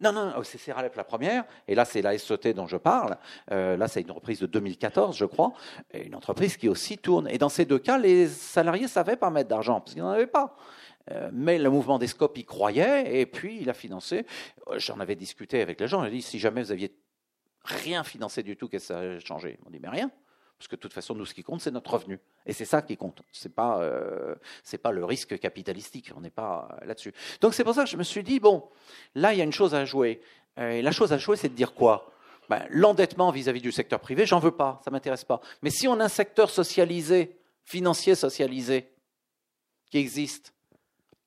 Non, non, oh, c'est Seralep la première, et là c'est la SET dont je parle. là c'est une reprise de 2014, je crois, et une entreprise qui aussi tourne. Et dans ces deux cas, les salariés savaient pas mettre d'argent, parce qu'ils n'en avaient pas. Euh, mais le mouvement des scopes y croyait, et puis il a financé. Euh, j'en avais discuté avec les gens, j'ai dit, si jamais vous aviez rien financé du tout, qu'est-ce que ça a changé? Ils m'ont dit, mais rien. Parce que de toute façon, nous, ce qui compte, c'est notre revenu. Et c'est ça qui compte. Ce n'est pas, euh, pas le risque capitalistique. On n'est pas là-dessus. Donc c'est pour ça que je me suis dit, bon, là, il y a une chose à jouer. Et la chose à jouer, c'est de dire quoi? Ben, L'endettement vis-à-vis du secteur privé, j'en veux pas, ça m'intéresse pas. Mais si on a un secteur socialisé, financier socialisé, qui existe,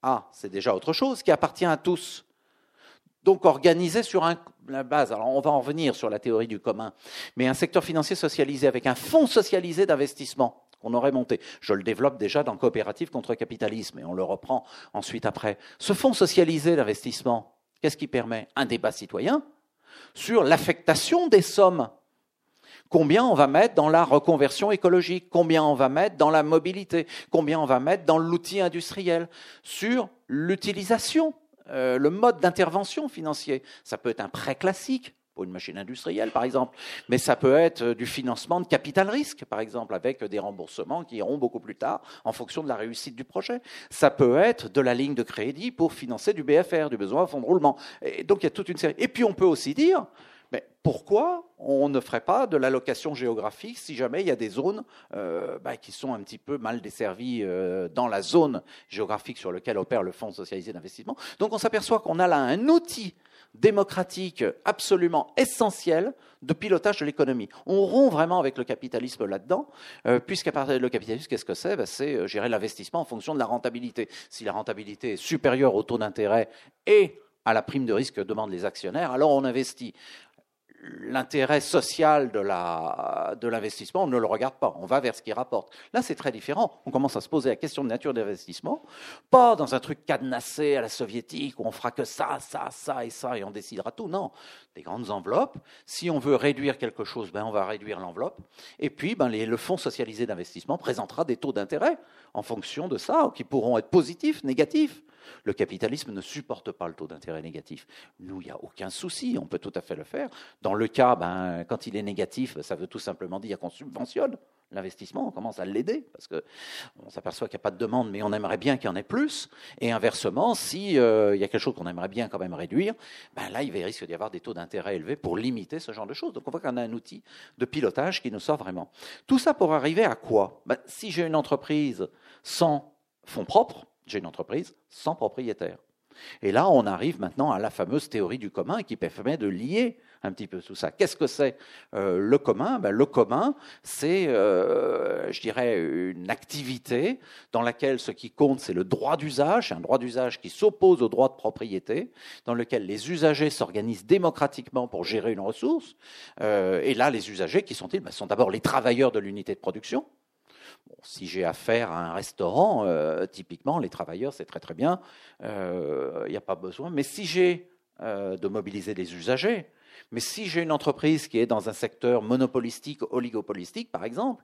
ah, c'est déjà autre chose qui appartient à tous. Donc organisé sur un, la base, alors on va en revenir sur la théorie du commun, mais un secteur financier socialisé avec un fonds socialisé d'investissement qu'on aurait monté. Je le développe déjà dans Coopérative contre capitalisme et on le reprend ensuite après. Ce fonds socialisé d'investissement, qu'est-ce qui permet? Un débat citoyen sur l'affectation des sommes Combien on va mettre dans la reconversion écologique? Combien on va mettre dans la mobilité? Combien on va mettre dans l'outil industriel? Sur l'utilisation, euh, le mode d'intervention financier. Ça peut être un prêt classique pour une machine industrielle, par exemple, mais ça peut être euh, du financement de capital risque, par exemple, avec des remboursements qui iront beaucoup plus tard en fonction de la réussite du projet. Ça peut être de la ligne de crédit pour financer du BFR, du besoin à fonds de roulement. Et donc il y a toute une série. Et puis on peut aussi dire, mais pourquoi on ne ferait pas de l'allocation géographique si jamais il y a des zones euh, bah, qui sont un petit peu mal desservies euh, dans la zone géographique sur laquelle opère le Fonds socialisé d'investissement? Donc on s'aperçoit qu'on a là un outil démocratique absolument essentiel de pilotage de l'économie. On rompt vraiment avec le capitalisme là-dedans, euh, puisqu'à partir le capitalisme, qu'est-ce que c'est? Ben, C'est gérer l'investissement en fonction de la rentabilité. Si la rentabilité est supérieure au taux d'intérêt et à la prime de risque que demandent les actionnaires, alors on investit l'intérêt social de, la, de l'investissement, on ne le regarde pas, on va vers ce qui rapporte. Là, c'est très différent. On commence à se poser la question de nature d'investissement, pas dans un truc cadenassé à la soviétique où on fera que ça, ça, ça et ça et on décidera tout. Non, des grandes enveloppes. Si on veut réduire quelque chose, ben on va réduire l'enveloppe. Et puis, ben le fonds socialisé d'investissement présentera des taux d'intérêt en fonction de ça, qui pourront être positifs, négatifs. Le capitalisme ne supporte pas le taux d'intérêt négatif. Nous, il n'y a aucun souci, on peut tout à fait le faire. Dans le cas, ben, quand il est négatif, ça veut tout simplement dire qu'on subventionne l'investissement, on commence à l'aider, parce qu'on s'aperçoit qu'il n'y a pas de demande, mais on aimerait bien qu'il y en ait plus. Et inversement, s'il euh, y a quelque chose qu'on aimerait bien quand même réduire, ben là, il risque d'y avoir des taux d'intérêt élevés pour limiter ce genre de choses. Donc on voit qu'on a un outil de pilotage qui nous sort vraiment. Tout ça pour arriver à quoi? Ben, Si j'ai une entreprise sans fonds propres, j'ai une entreprise sans propriétaire. Et là, on arrive maintenant à la fameuse théorie du commun qui permet de lier un petit peu tout ça. Qu'est-ce que c'est euh, le commun? Ben, Le commun, c'est, euh, je dirais, une activité dans laquelle ce qui compte, c'est le droit d'usage, un droit d'usage qui s'oppose au droit de propriété, dans lequel les usagers s'organisent démocratiquement pour gérer une ressource. Euh, et là, les usagers, qui sont-ils? Ben, sont d'abord les travailleurs de l'unité de production, si j'ai affaire à un restaurant, typiquement, les travailleurs, c'est très très bien, il n'y a pas besoin. Mais si j'ai de mobiliser les usagers, mais si j'ai une entreprise qui est dans un secteur monopolistique, oligopolistique, par exemple,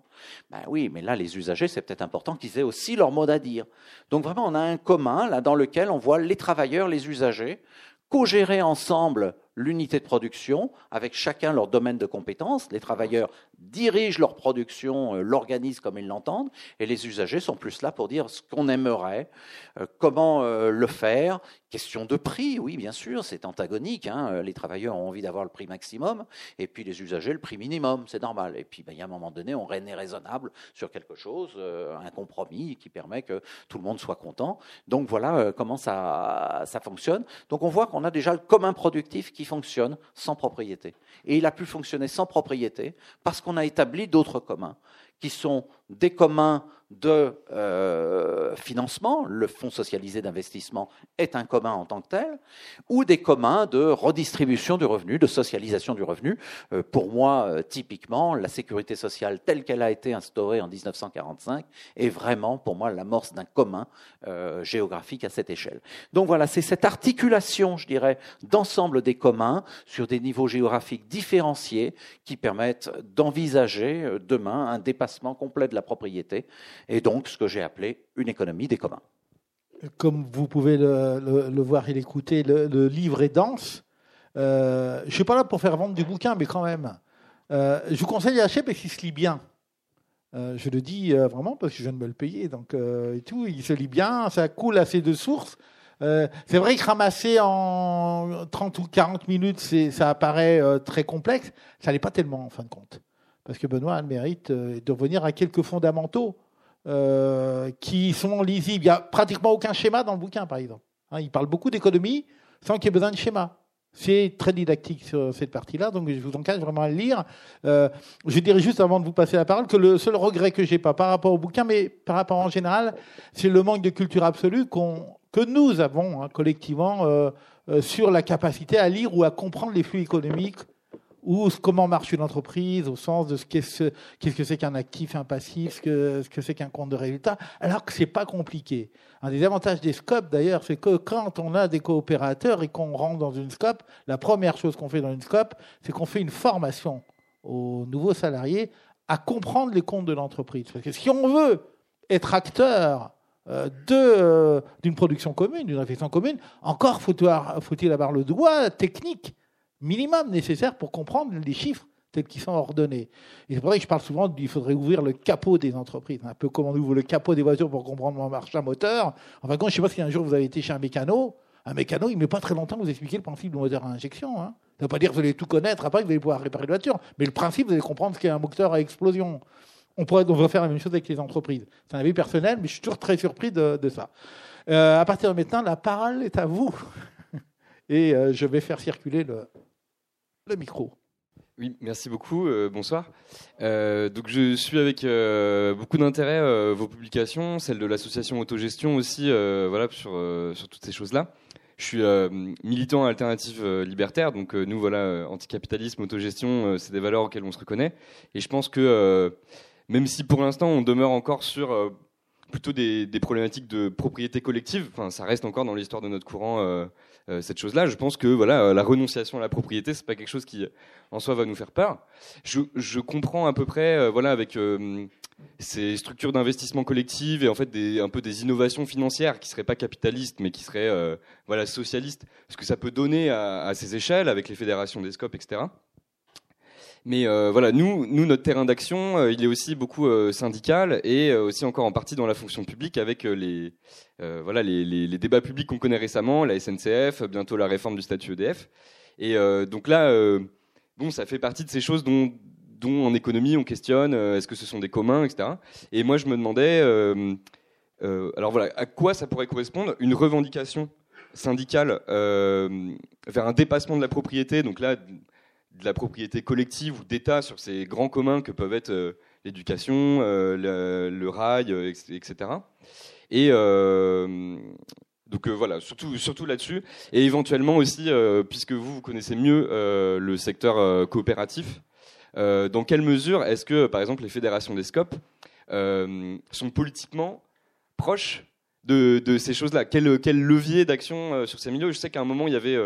ben oui, mais là, les usagers, c'est peut-être important qu'ils aient aussi leur mot à dire. Donc vraiment, on a un commun là dans lequel on voit les travailleurs, les usagers, co-gérer ensemble l'unité de production avec chacun leur domaine de compétences. Les travailleurs dirigent leur production, euh, l'organisent comme ils l'entendent, et les usagers sont plus là pour dire ce qu'on aimerait, euh, comment euh, le faire. Question de prix, oui, bien sûr, c'est antagonique. Hein. Les travailleurs ont envie d'avoir le prix maximum, et puis les usagers le prix minimum, c'est normal. Et puis, ben, il y a un moment donné, on est raisonnable sur quelque chose, un compromis qui permet que tout le monde soit content. Donc voilà comment ça, ça fonctionne. Donc on voit qu'on a déjà le commun productif qui fonctionne sans propriété. Et il a pu fonctionner sans propriété parce qu'on a établi d'autres communs, qui sont des communs de euh, financement, le fonds socialisé d'investissement est un commun en tant que tel, ou des communs de redistribution du revenu, de socialisation du revenu. Euh, pour moi, euh, typiquement, la sécurité sociale telle qu'elle a été instaurée en 1945 est vraiment, pour moi, l'amorce d'un commun géographique à cette échelle. Donc voilà, c'est cette articulation, je dirais, d'ensemble des communs sur des niveaux géographiques différenciés qui permettent d'envisager demain un dépassement complet de la propriété et donc ce que j'ai appelé une économie des communs. Comme vous pouvez le, voir et l'écouter, le, livre est dense. Euh, je ne suis pas là pour faire vendre du bouquin, mais quand même. Euh, je vous conseille d'acheter parce qu'il se lit bien. Euh, je le dis vraiment parce que je viens de me le payer. Donc, et tout, il se lit bien, ça coule assez de sources. c'est vrai que ramasser en 30 ou 40 minutes, ça apparaît très complexe. Ça n'est pas tellement en fin de compte. Parce que Benoît a le mérite de revenir à quelques fondamentaux euh, qui sont lisibles. Il n'y a pratiquement aucun schéma dans le bouquin, par exemple. Hein, il parle beaucoup d'économie sans qu'il y ait besoin de schéma. C'est très didactique sur cette partie-là, donc je vous encadre vraiment à le lire. Euh, je dirais juste avant de vous passer la parole que le seul regret que j'ai pas par rapport au bouquin, mais par rapport en général, c'est le manque de culture absolue que nous avons hein, collectivement euh, sur la capacité à lire ou à comprendre les flux économiques ou comment marche une entreprise au sens de ce qu'est-ce que c'est qu'un actif, un passif, ce que ce que c'est qu'un compte de résultat, alors que c'est pas compliqué. Un des avantages des scopes d'ailleurs, c'est que quand on a des coopérateurs et qu'on rentre dans une scope, la première chose qu'on fait dans une scope, c'est qu'on fait une formation aux nouveaux salariés à comprendre les comptes de l'entreprise. Parce que si on veut être acteur euh, euh, d'une production commune, d'une réflexion commune, encore faut-il avoir le droit technique minimum nécessaire pour comprendre les chiffres tels qu'ils sont ordonnés. Et c'est pour ça que je parle souvent qu'il faudrait ouvrir le capot des entreprises, un peu comme on ouvre le capot des voitures pour comprendre comment marche un moteur. Enfin, quand je ne sais pas si un jour vous avez été chez un mécano, un mécano, il ne met pas très longtemps à vous expliquer le principe du moteur à injection. Hein. Ça ne veut pas dire que vous allez tout connaître, après vous allez pouvoir réparer la voiture. Mais le principe, vous allez comprendre ce qu'est un moteur à explosion. On pourrait faire la même chose avec les entreprises. C'est un avis personnel, mais je suis toujours très surpris de, ça. Euh, à partir de maintenant, la parole est à vous. Et euh, je vais faire circuler le, le micro. Oui, merci beaucoup. Euh, bonsoir. Euh, donc, je suis avec euh, beaucoup d'intérêt vos publications, celles de l'association Autogestion aussi, voilà, sur, sur toutes ces choses-là. Je suis militant alternatif libertaire, donc nous, voilà, anticapitalisme, autogestion, c'est des valeurs auxquelles on se reconnaît. Et je pense que même si pour l'instant on demeure encore sur plutôt des, des, problématiques de propriété collective, ça reste encore dans l'histoire de notre courant euh, cette chose-là. Je pense que voilà, euh, la renonciation à la propriété, c'est pas quelque chose qui en soi va nous faire peur. Je, je comprends à peu près, euh, voilà, avec ces structures d'investissement collectif et en fait des, un peu des innovations financières qui seraient pas capitalistes mais qui seraient voilà socialistes, ce que ça peut donner à, à, ces échelles avec les fédérations des scopes, etc. Mais voilà, nous, notre terrain d'action, il est aussi beaucoup syndical et aussi encore en partie dans la fonction publique avec les, euh, voilà, les, débats publics qu'on connaît récemment, la SNCF, bientôt la réforme du statut EDF. Et euh, donc là, euh, bon, ça fait partie de ces choses dont, dont en économie on questionne, est-ce que ce sont des communs, etc. Et moi, je me demandais, alors voilà, à quoi ça pourrait correspondre une revendication syndicale vers un dépassement de la propriété, donc là, de la propriété collective ou d'État sur ces grands communs que peuvent être l'éducation, le, le, rail, etc. Et euh, donc euh, voilà, surtout, surtout là-dessus. Et éventuellement aussi, euh, puisque vous, vous connaissez mieux le secteur coopératif, dans quelle mesure est-ce que, par exemple, les fédérations des scopes sont politiquement proches de, ces choses-là quel, levier d'action sur ces milieux? Je sais qu'à un moment, il y avait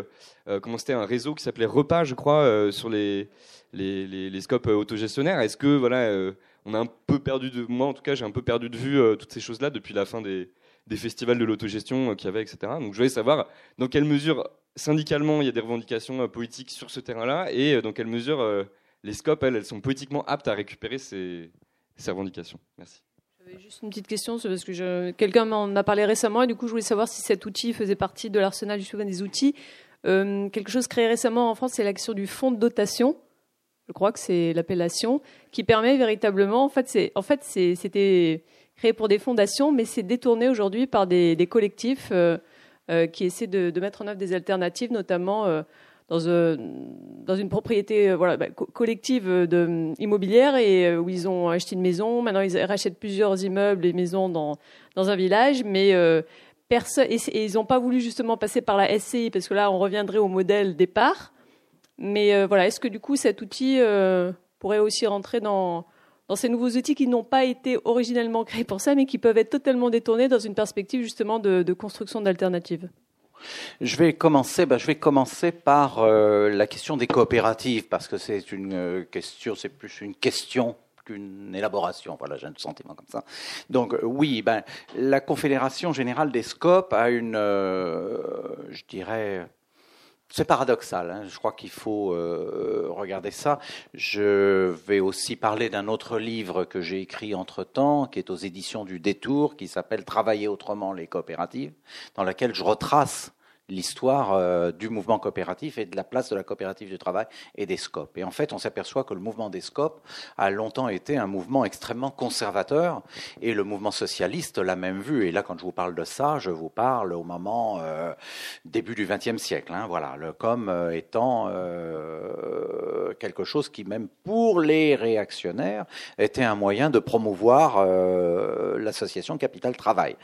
comment c'était un réseau qui s'appelait Repas, je crois, sur les, les, les, les scopes autogestionnaires. Est-ce que voilà, on a un peu perdu de moi en tout cas j'ai un peu perdu de vue euh, toutes ces choses là depuis la fin des, des festivals de l'autogestion qu'il y avait, etc. Donc je voulais savoir dans quelle mesure syndicalement il y a des revendications politiques sur ce terrain-là et dans quelle mesure les scopes, elles, elles sont politiquement aptes à récupérer ces, ces revendications? Merci. Juste une petite question, parce que quelqu'un m'en a parlé récemment, et du coup, je voulais savoir si cet outil faisait partie de l'arsenal du souverain des outils. Euh, quelque chose créé récemment en France, c'est l'action du fonds de dotation. Je crois que c'est l'appellation qui permet véritablement. En fait, c'est en fait c'était créé pour des fondations, mais c'est détourné aujourd'hui par des, collectifs euh, euh, qui essaient de, mettre en œuvre des alternatives, notamment dans, euh, dans une propriété euh, bah, collective euh, immobilière et où ils ont acheté une maison. Maintenant, ils rachètent plusieurs immeubles et maisons dans, un village, mais et, ils n'ont pas voulu justement passer par la SCI parce que là, on reviendrait au modèle départ. Mais voilà, est-ce que du coup, cet outil pourrait aussi rentrer dans, ces nouveaux outils qui n'ont pas été originellement créés pour ça, mais qui peuvent être totalement détournés dans une perspective justement de construction d'alternatives? Je vais commencer, ben, je vais commencer par euh, la question des coopératives, parce que c'est une euh, question, c'est plus une question qu'une élaboration. Voilà, j'ai un sentiment comme ça. Donc euh, oui, ben, la Confédération générale des scopes a une, je dirais, c'est paradoxal. Hein. Je crois qu'il faut regarder ça. Je vais aussi parler d'un autre livre que j'ai écrit entre temps, qui est aux éditions du Détour, qui s'appelle Travailler autrement les coopératives, dans laquelle je retrace l'histoire euh, du mouvement coopératif et de la place de la coopérative du travail et des scopes. Et en fait, on s'aperçoit que le mouvement des scopes a longtemps été un mouvement extrêmement conservateur et le mouvement socialiste l'a même vu. Et là, quand je vous parle de ça, je vous parle au moment euh, début du XXe siècle. Hein, voilà, le com euh, étant quelque chose qui, même pour les réactionnaires, était un moyen de promouvoir l'association capital-travail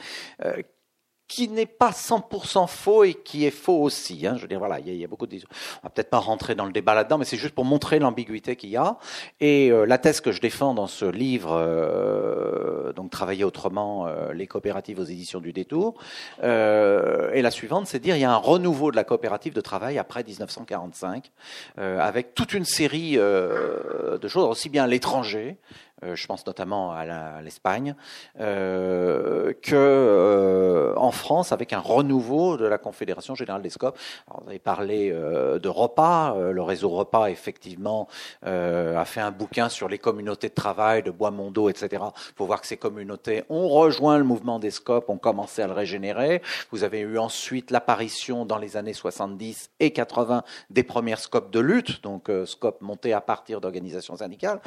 qui n'est pas 100% faux et qui est faux aussi. Hein. Je veux dire, voilà, il y, a beaucoup de... On va peut-être pas rentrer dans le débat là-dedans, mais c'est juste pour montrer l'ambiguïté qu'il y a. Et euh, la thèse que je défends dans ce livre, euh, donc Travailler autrement, euh, les coopératives aux éditions du Détour, est la suivante, c'est dire il y a un renouveau de la coopérative de travail après 1945, avec toute une série de choses, aussi bien à l'étranger, euh, je pense notamment à l'Espagne, euh, que euh, en France, avec un renouveau de la Confédération générale des scopes. Alors, vous avez parlé euh, de repas, le réseau repas effectivement a fait un bouquin sur les communautés de travail de Bois-Mondo, etc. Il faut voir que ces communautés ont rejoint le mouvement des scopes, ont commencé à le régénérer. Vous avez eu ensuite l'apparition dans les années 70 et 80 des premières scopes de lutte, donc scopes montés à partir d'organisations syndicales,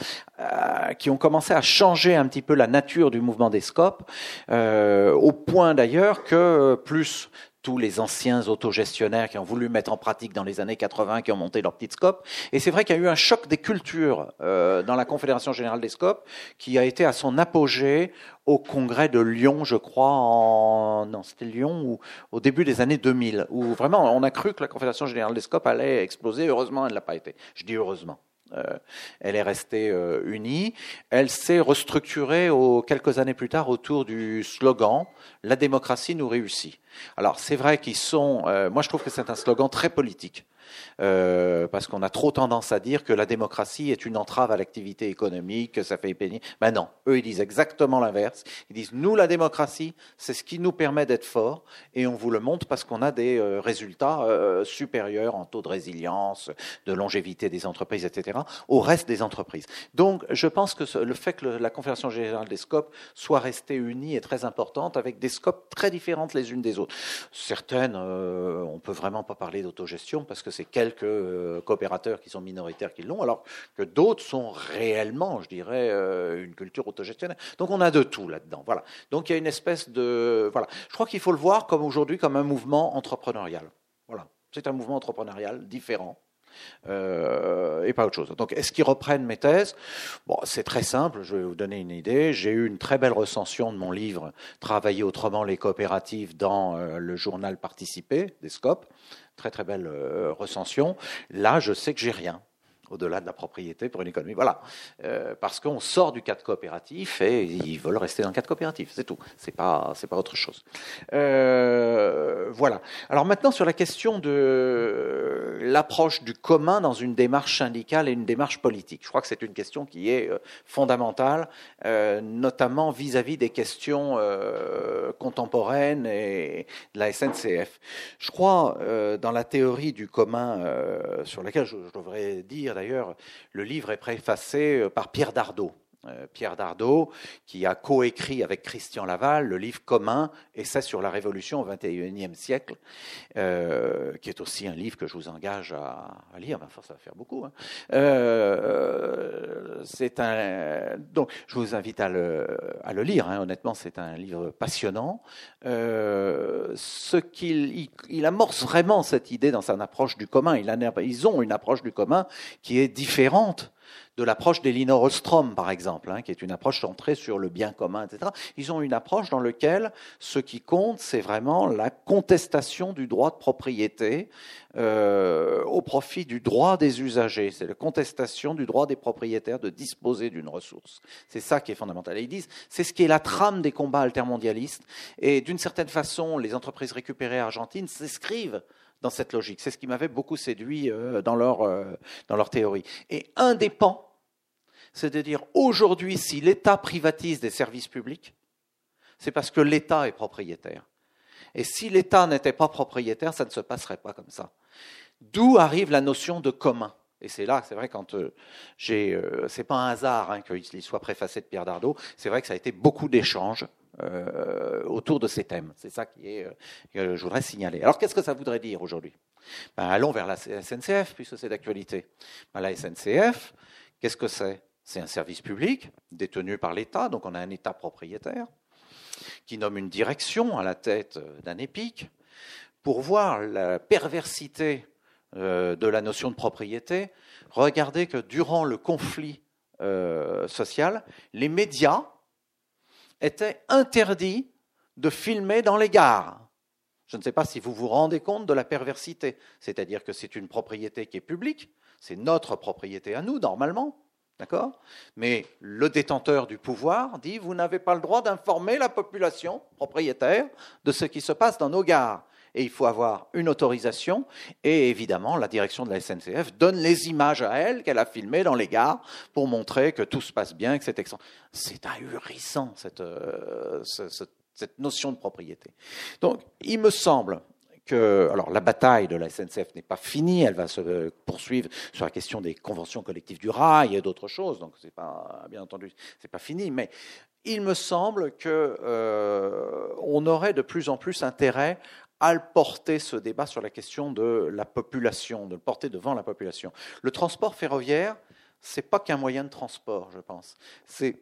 qui ont commencé à changer un petit peu la nature du mouvement des scopes, euh, au point d'ailleurs que euh, plus tous les anciens autogestionnaires qui ont voulu mettre en pratique dans les années 80, qui ont monté leur petite scope. Et c'est vrai qu'il y a eu un choc des cultures euh, dans la Confédération générale des scopes, qui a été à son apogée au congrès de Lyon, je crois, non, c'était Lyon ou au début des années 2000, où vraiment on a cru que la Confédération générale des scopes allait exploser. Heureusement, elle ne l'a pas été. Je dis heureusement. Euh, elle est restée euh, unie. Elle s'est restructurée quelques années plus tard autour du slogan La démocratie nous réussit. Alors c'est vrai qu'ils sont. Euh, moi je trouve que c'est un slogan très politique. Euh, parce qu'on a trop tendance à dire que la démocratie est une entrave à l'activité économique, que ça fait pénible. Ben non, eux ils disent exactement l'inverse. Ils disent nous la démocratie, c'est ce qui nous permet d'être forts et on vous le montre parce qu'on a des euh, résultats euh, supérieurs en taux de résilience, de longévité des entreprises, etc. au reste des entreprises. Donc je pense que le fait que la Confédération générale des scopes soit restée unie est très importante avec des scopes très différentes les unes des autres. Certaines, on peut vraiment pas parler d'autogestion parce que c'est quelques euh, coopérateurs qui sont minoritaires qui l'ont, alors que d'autres sont réellement, je dirais, euh, une culture autogestionnaire. Donc on a de tout là-dedans. Voilà. Donc il y a une espèce de voilà. Je crois qu'il faut le voir comme aujourd'hui comme un mouvement entrepreneurial. Voilà. C'est un mouvement entrepreneurial différent. Euh, et pas autre chose. Donc, est-ce qu'ils reprennent mes thèses? Bon, c'est très simple. Je vais vous donner une idée. J'ai eu une très belle recension de mon livre Travailler autrement les coopératives dans le journal Participé des Scopes très très belle euh, recension. Là, je sais que j'ai rien. Au-delà de la propriété pour une économie. Voilà, euh, parce qu'on sort du cadre coopératif et ils veulent rester dans le cadre coopératif, c'est tout. C'est pas, c'est pas autre chose. Euh, voilà. Alors maintenant sur la question de l'approche du commun dans une démarche syndicale et une démarche politique, je crois que c'est une question qui est euh, fondamentale, euh, notamment vis-à-vis des questions euh, contemporaines et de la SNCF. Je crois dans la théorie du commun sur laquelle je, je devrais dire d'ailleurs, le livre est préfacé euh, par Pierre Dardot. Euh, Pierre Dardot, qui a coécrit avec Christian Laval le livre commun Essai sur la Révolution au XXIe siècle, euh, qui est aussi un livre que je vous engage à, lire. Enfin, ça va faire beaucoup. Hein. c'est un donc je vous invite à le, à le lire. Hein. Honnêtement, c'est un livre passionnant. ce qu'il il, amorce vraiment cette idée dans sa approche du commun. Il ils ont une approche du commun qui est différente de l'approche d'Elinor Ostrom, par exemple, hein, qui est une approche centrée sur le bien commun, etc. Ils ont une approche dans laquelle ce qui compte, c'est vraiment la contestation du droit de propriété euh, au profit du droit des usagers. C'est la contestation du droit des propriétaires de disposer d'une ressource. C'est ça qui est fondamental. Et ils disent, c'est ce qui est la trame des combats altermondialistes. Et d'une certaine façon, les entreprises récupérées argentines s'inscrivent dans cette logique. C'est ce qui m'avait beaucoup séduit euh, dans leur, euh, dans leur théorie. Et un des pans c'est de dire aujourd'hui, si l'État privatise des services publics, c'est parce que l'État est propriétaire. Et si l'État n'était pas propriétaire, ça ne se passerait pas comme ça. D'où arrive la notion de commun. Et c'est là, c'est vrai, quand euh, j'ai, euh, c'est pas un hasard hein, qu'il soit préfacé de Pierre Dardot. C'est vrai que ça a été beaucoup d'échanges euh, autour de ces thèmes. C'est ça qui est, que je voudrais signaler. Alors, qu'est-ce que ça voudrait dire aujourd'hui? Ben, Allons vers la SNCF, puisque c'est d'actualité. Ben, la SNCF, qu'est-ce que c'est? C'est un service public détenu par l'État, donc on a un État propriétaire qui nomme une direction à la tête d'un EPIC pour voir la perversité euh, de la notion de propriété. Regardez que durant le conflit euh, social, les médias étaient interdits de filmer dans les gares. Je ne sais pas si vous vous rendez compte de la perversité. C'est-à-dire que c'est une propriété qui est publique, c'est notre propriété à nous, normalement, D'accord? Mais le détenteur du pouvoir dit vous n'avez pas le droit d'informer la population propriétaire de ce qui se passe dans nos gares. Et il faut avoir une autorisation. Et évidemment, la direction de la SNCF donne les images à elle qu'elle a filmées dans les gares pour montrer que tout se passe bien, que c'est. C'est ahurissant, cette, euh, cette notion de propriété. Donc, il me semble alors la bataille de la SNCF n'est pas finie, elle va se poursuivre sur la question des conventions collectives du rail et d'autres choses, donc c'est pas, bien entendu, c'est pas fini, mais il me semble que euh, on aurait de plus en plus intérêt à porter ce débat sur la question de la population, de le porter devant la population. Le transport ferroviaire, c'est pas qu'un moyen de transport, je pense. C'est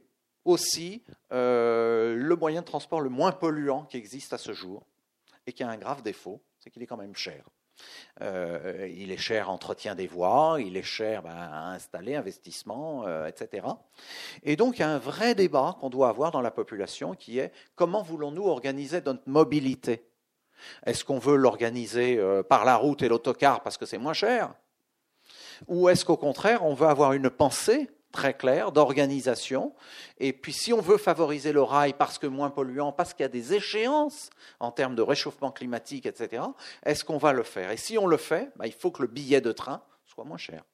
aussi euh, le moyen de transport le moins polluant qui existe à ce jour et qui a un grave défaut, c'est qu'il est quand même cher. Euh, il est cher entretien des voies, il est cher ben, à installer, investissement, euh, etc. Et donc il y a un vrai débat qu'on doit avoir dans la population qui est comment voulons-nous organiser notre mobilité? Est-ce qu'on veut l'organiser euh, par la route et l'autocar parce que c'est moins cher? Ou est-ce qu'au contraire on veut avoir une pensée très clair d'organisation. Et puis si on veut favoriser le rail parce que moins polluant, parce qu'il y a des échéances en termes de réchauffement climatique, etc., est-ce qu'on va le faire? Et si on le fait, bah, il faut que le billet de train soit moins cher.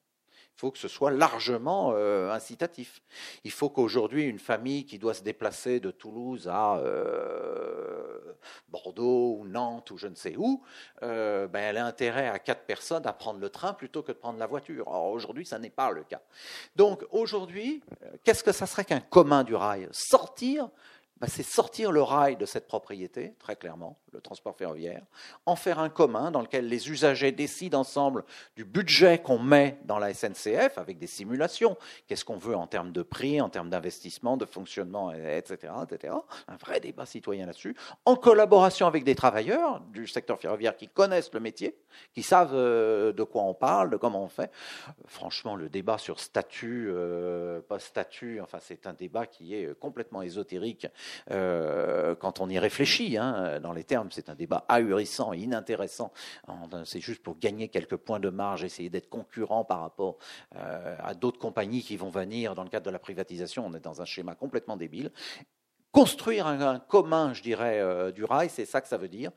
Il faut que ce soit largement euh, incitatif. Il faut qu'aujourd'hui, une famille qui doit se déplacer de Toulouse à euh, Bordeaux ou Nantes ou je ne sais où, euh, ben, elle a intérêt à quatre personnes à prendre le train plutôt que de prendre la voiture. Or, aujourd'hui, ça n'est pas le cas. Donc, aujourd'hui, qu'est-ce que ça serait qu'un commun du rail? Sortir ben, c'est sortir le rail de cette propriété, très clairement, le transport ferroviaire, en faire un commun dans lequel les usagers décident ensemble du budget qu'on met dans la SNCF avec des simulations. Qu'est-ce qu'on veut en termes de prix, en termes d'investissement, de fonctionnement, etc., etc. Un vrai débat citoyen là-dessus, en collaboration avec des travailleurs du secteur ferroviaire qui connaissent le métier, qui savent euh, de quoi on parle, de comment on fait. Franchement, le débat sur statut, euh, pas statut, enfin, c'est un débat qui est complètement ésotérique quand on y réfléchit. Hein, dans les termes, c'est un débat ahurissant et inintéressant. C'est juste pour gagner quelques points de marge, essayer d'être concurrent par rapport à d'autres compagnies qui vont venir dans le cadre de la privatisation. On est dans un schéma complètement débile construire un, commun, je dirais, euh, du rail, c'est ça que ça veut dire.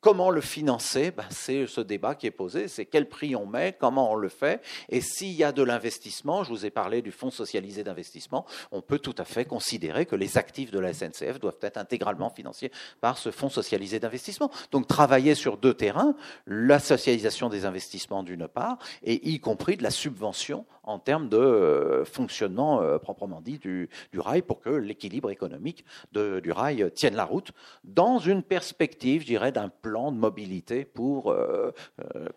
Comment le financer? Ben, C'est ce débat qui est posé, c'est quel prix on met, comment on le fait, et s'il y a de l'investissement, je vous ai parlé du fonds socialisé d'investissement, on peut tout à fait considérer que les actifs de la SNCF doivent être intégralement financés par ce fonds socialisé d'investissement. Donc travailler sur deux terrains, la socialisation des investissements d'une part, et y compris de la subvention en termes de euh, fonctionnement euh, proprement dit du, rail pour que l'équilibre économique du rail tienne la route dans une perspective, je dirais, d'un plan de mobilité pour, euh,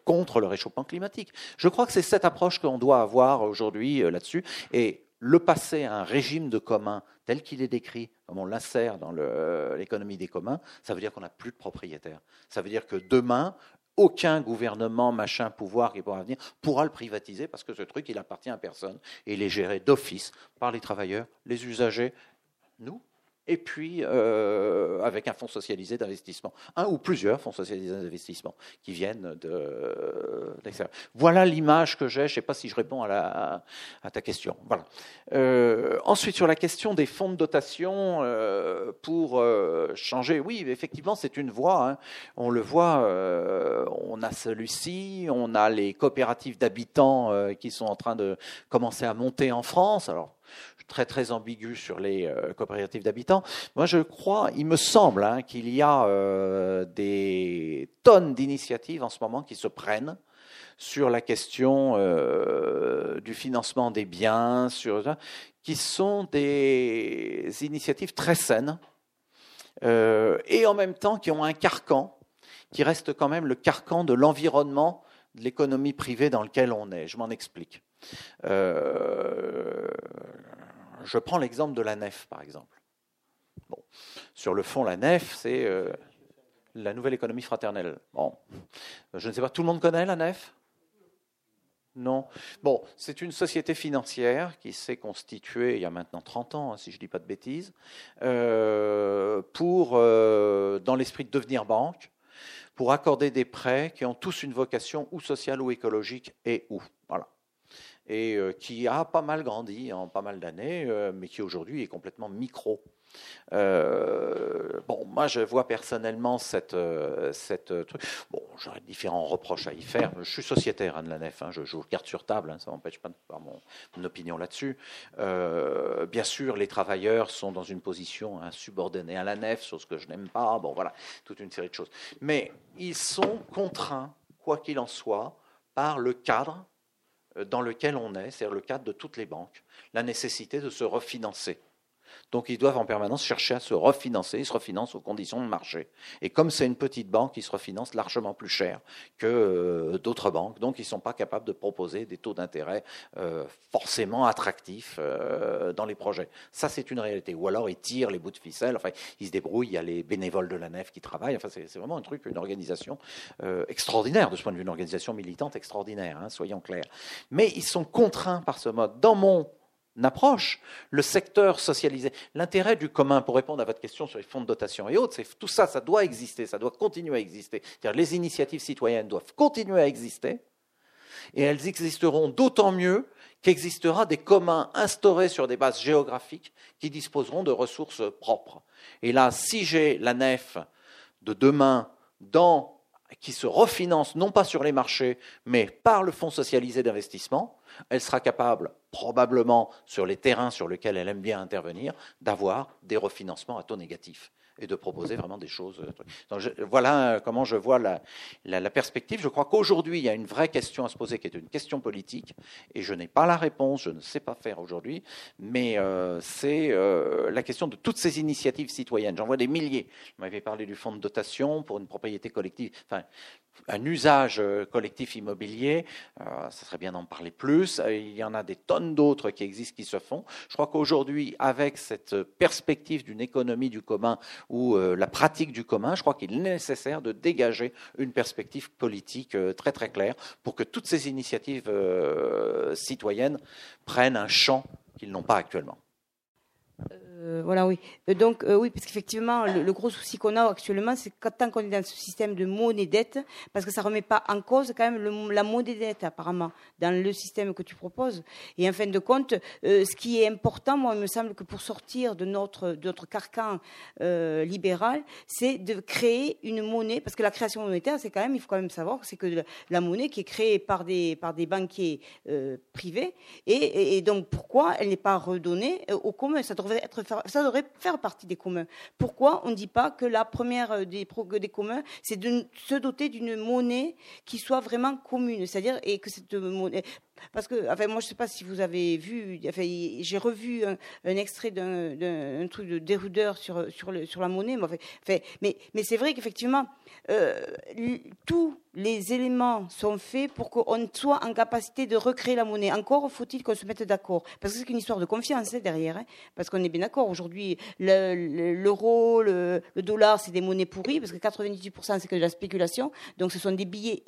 contre le réchauffement climatique. Je crois que c'est cette approche qu'on doit avoir aujourd'hui là-dessus. Et le passer à un régime de commun tel qu'il est décrit, comme on l'insère dans l'économie des communs, ça veut dire qu'on n'a plus de propriétaires. Ça veut dire que demain, aucun gouvernement, machin, pouvoir qui pourra venir pourra le privatiser parce que ce truc, il appartient à personne et il est géré d'office par les travailleurs, les usagers, nous, et puis euh, avec un fonds socialisé d'investissement, un ou plusieurs fonds socialisés d'investissement qui viennent de, l'extérieur. Voilà l'image que j'ai. Je ne sais pas si je réponds à, la, à ta question. Voilà. Euh, ensuite, sur la question des fonds de dotation euh, pour euh, changer, oui, effectivement, c'est une voie. Hein. On le voit. Euh, on a celui-ci, on a les coopératives d'habitants euh, qui sont en train de commencer à monter en France. Alors très très ambigu sur les euh, coopératives d'habitants. Moi, je crois, il me semble hein, qu'il y a euh, des tonnes d'initiatives en ce moment qui se prennent sur la question euh, du financement des biens, sur, qui sont des initiatives très saines et en même temps qui ont un carcan qui reste quand même le carcan de l'environnement de l'économie privée dans lequel on est. Je m'en explique. Je prends l'exemple de la nef, par exemple. Bon. Sur le fond, la nef, c'est euh, la nouvelle économie fraternelle. Bon. Je ne sais pas, tout le monde connaît la nef? Non. Bon, c'est une société financière qui s'est constituée il y a maintenant 30 ans, hein, si je ne dis pas de bêtises, euh, pour, euh, dans l'esprit de devenir banque, pour accorder des prêts qui ont tous une vocation ou sociale ou écologique et où. Voilà et euh, qui a pas mal grandi en pas mal d'années, euh, mais qui aujourd'hui est complètement micro. Euh, bon, moi, je vois personnellement cette, cette truc. Bon, j'aurais différents reproches à y faire. Je suis sociétaire hein, de la nef. Hein, je joue carte sur table. Hein, ça m'empêche pas de faire mon, opinion là-dessus. bien sûr, les travailleurs sont dans une position subordonnée à la nef, chose que je n'aime pas. Bon, voilà, toute une série de choses. Mais ils sont contraints, quoi qu'il en soit, par le cadre dans lequel on est, c'est-à-dire le cadre de toutes les banques, la nécessité de se refinancer. Donc ils doivent en permanence chercher à se refinancer, ils se refinancent aux conditions de marché. Et comme c'est une petite banque, ils se refinancent largement plus cher que euh, d'autres banques, donc ils ne sont pas capables de proposer des taux d'intérêt euh, forcément attractifs euh, dans les projets. Ça c'est une réalité. Ou alors ils tirent les bouts de ficelle, enfin ils se débrouillent, il y a les bénévoles de la nef qui travaillent, enfin c'est vraiment un truc, une organisation extraordinaire de ce point de vue, une organisation militante extraordinaire, hein, soyons clairs. Mais ils sont contraints par ce mode. Dans mon approche, le secteur socialisé. L'intérêt du commun, pour répondre à votre question sur les fonds de dotation et autres, c'est tout ça, ça doit exister, ça doit continuer à exister. les initiatives citoyennes doivent continuer à exister, et elles existeront d'autant mieux qu'existera des communs instaurés sur des bases géographiques qui disposeront de ressources propres. Et là, si j'ai la nef de demain qui se refinance non pas sur les marchés, mais par le fonds socialisé d'investissement, elle sera capable, probablement sur les terrains sur lesquels elle aime bien intervenir, d'avoir des refinancements à taux négatif et de proposer vraiment des choses. Euh, voilà euh, comment je vois la, perspective. Je crois qu'aujourd'hui, il y a une vraie question à se poser qui est une question politique, et je n'ai pas la réponse, je ne sais pas faire aujourd'hui, mais euh, c'est la question de toutes ces initiatives citoyennes. J'en vois des milliers. Vous m'avez parlé du fonds de dotation pour une propriété collective, un usage collectif immobilier, ça serait bien d'en parler plus. Il y en a des tonnes d'autres qui existent, qui se font. Je crois qu'aujourd'hui, avec cette perspective d'une économie du commun ou euh, la pratique du commun, je crois qu'il est nécessaire de dégager une perspective politique euh, très très claire pour que toutes ces initiatives euh, citoyennes prennent un champ qu'ils n'ont pas actuellement. Euh, voilà, oui. Euh, donc, euh, oui, parce qu'effectivement, le, gros souci qu'on a actuellement, c'est que tant qu'on est dans ce système de monnaie-dette, parce que ça remet pas en cause quand même la monnaie-dette, apparemment, dans le système que tu proposes. Et en fin de compte, ce qui est important, moi, il me semble que pour sortir de notre, de notre carcan libéral, c'est de créer une monnaie, parce que la création monétaire, c'est quand même, il faut quand même savoir c'est que la monnaie qui est créée par des, par des banquiers privés, et, et, donc pourquoi elle n'est pas redonnée au commun? Ça devrait être ça devrait faire partie des communs. Pourquoi on ne dit pas que la première euh, des, des communs, c'est de se doter d'une monnaie qui soit vraiment commune, c'est-à-dire et que cette monnaie, parce que, enfin, moi, je ne sais pas si vous avez vu, enfin, j'ai revu un, extrait d'un truc de Déroudeur sur, sur, la monnaie, mais, mais, mais c'est vrai qu'effectivement, euh, tous les éléments sont faits pour qu'on soit en capacité de recréer la monnaie. Encore faut-il qu'on se mette d'accord, parce que c'est une histoire de confiance hein, derrière, hein, parce qu'on est bien d'accord. Aujourd'hui, l'euro, le, le, dollar, c'est des monnaies pourries, parce que 98% c'est que de la spéculation, donc ce sont des billets,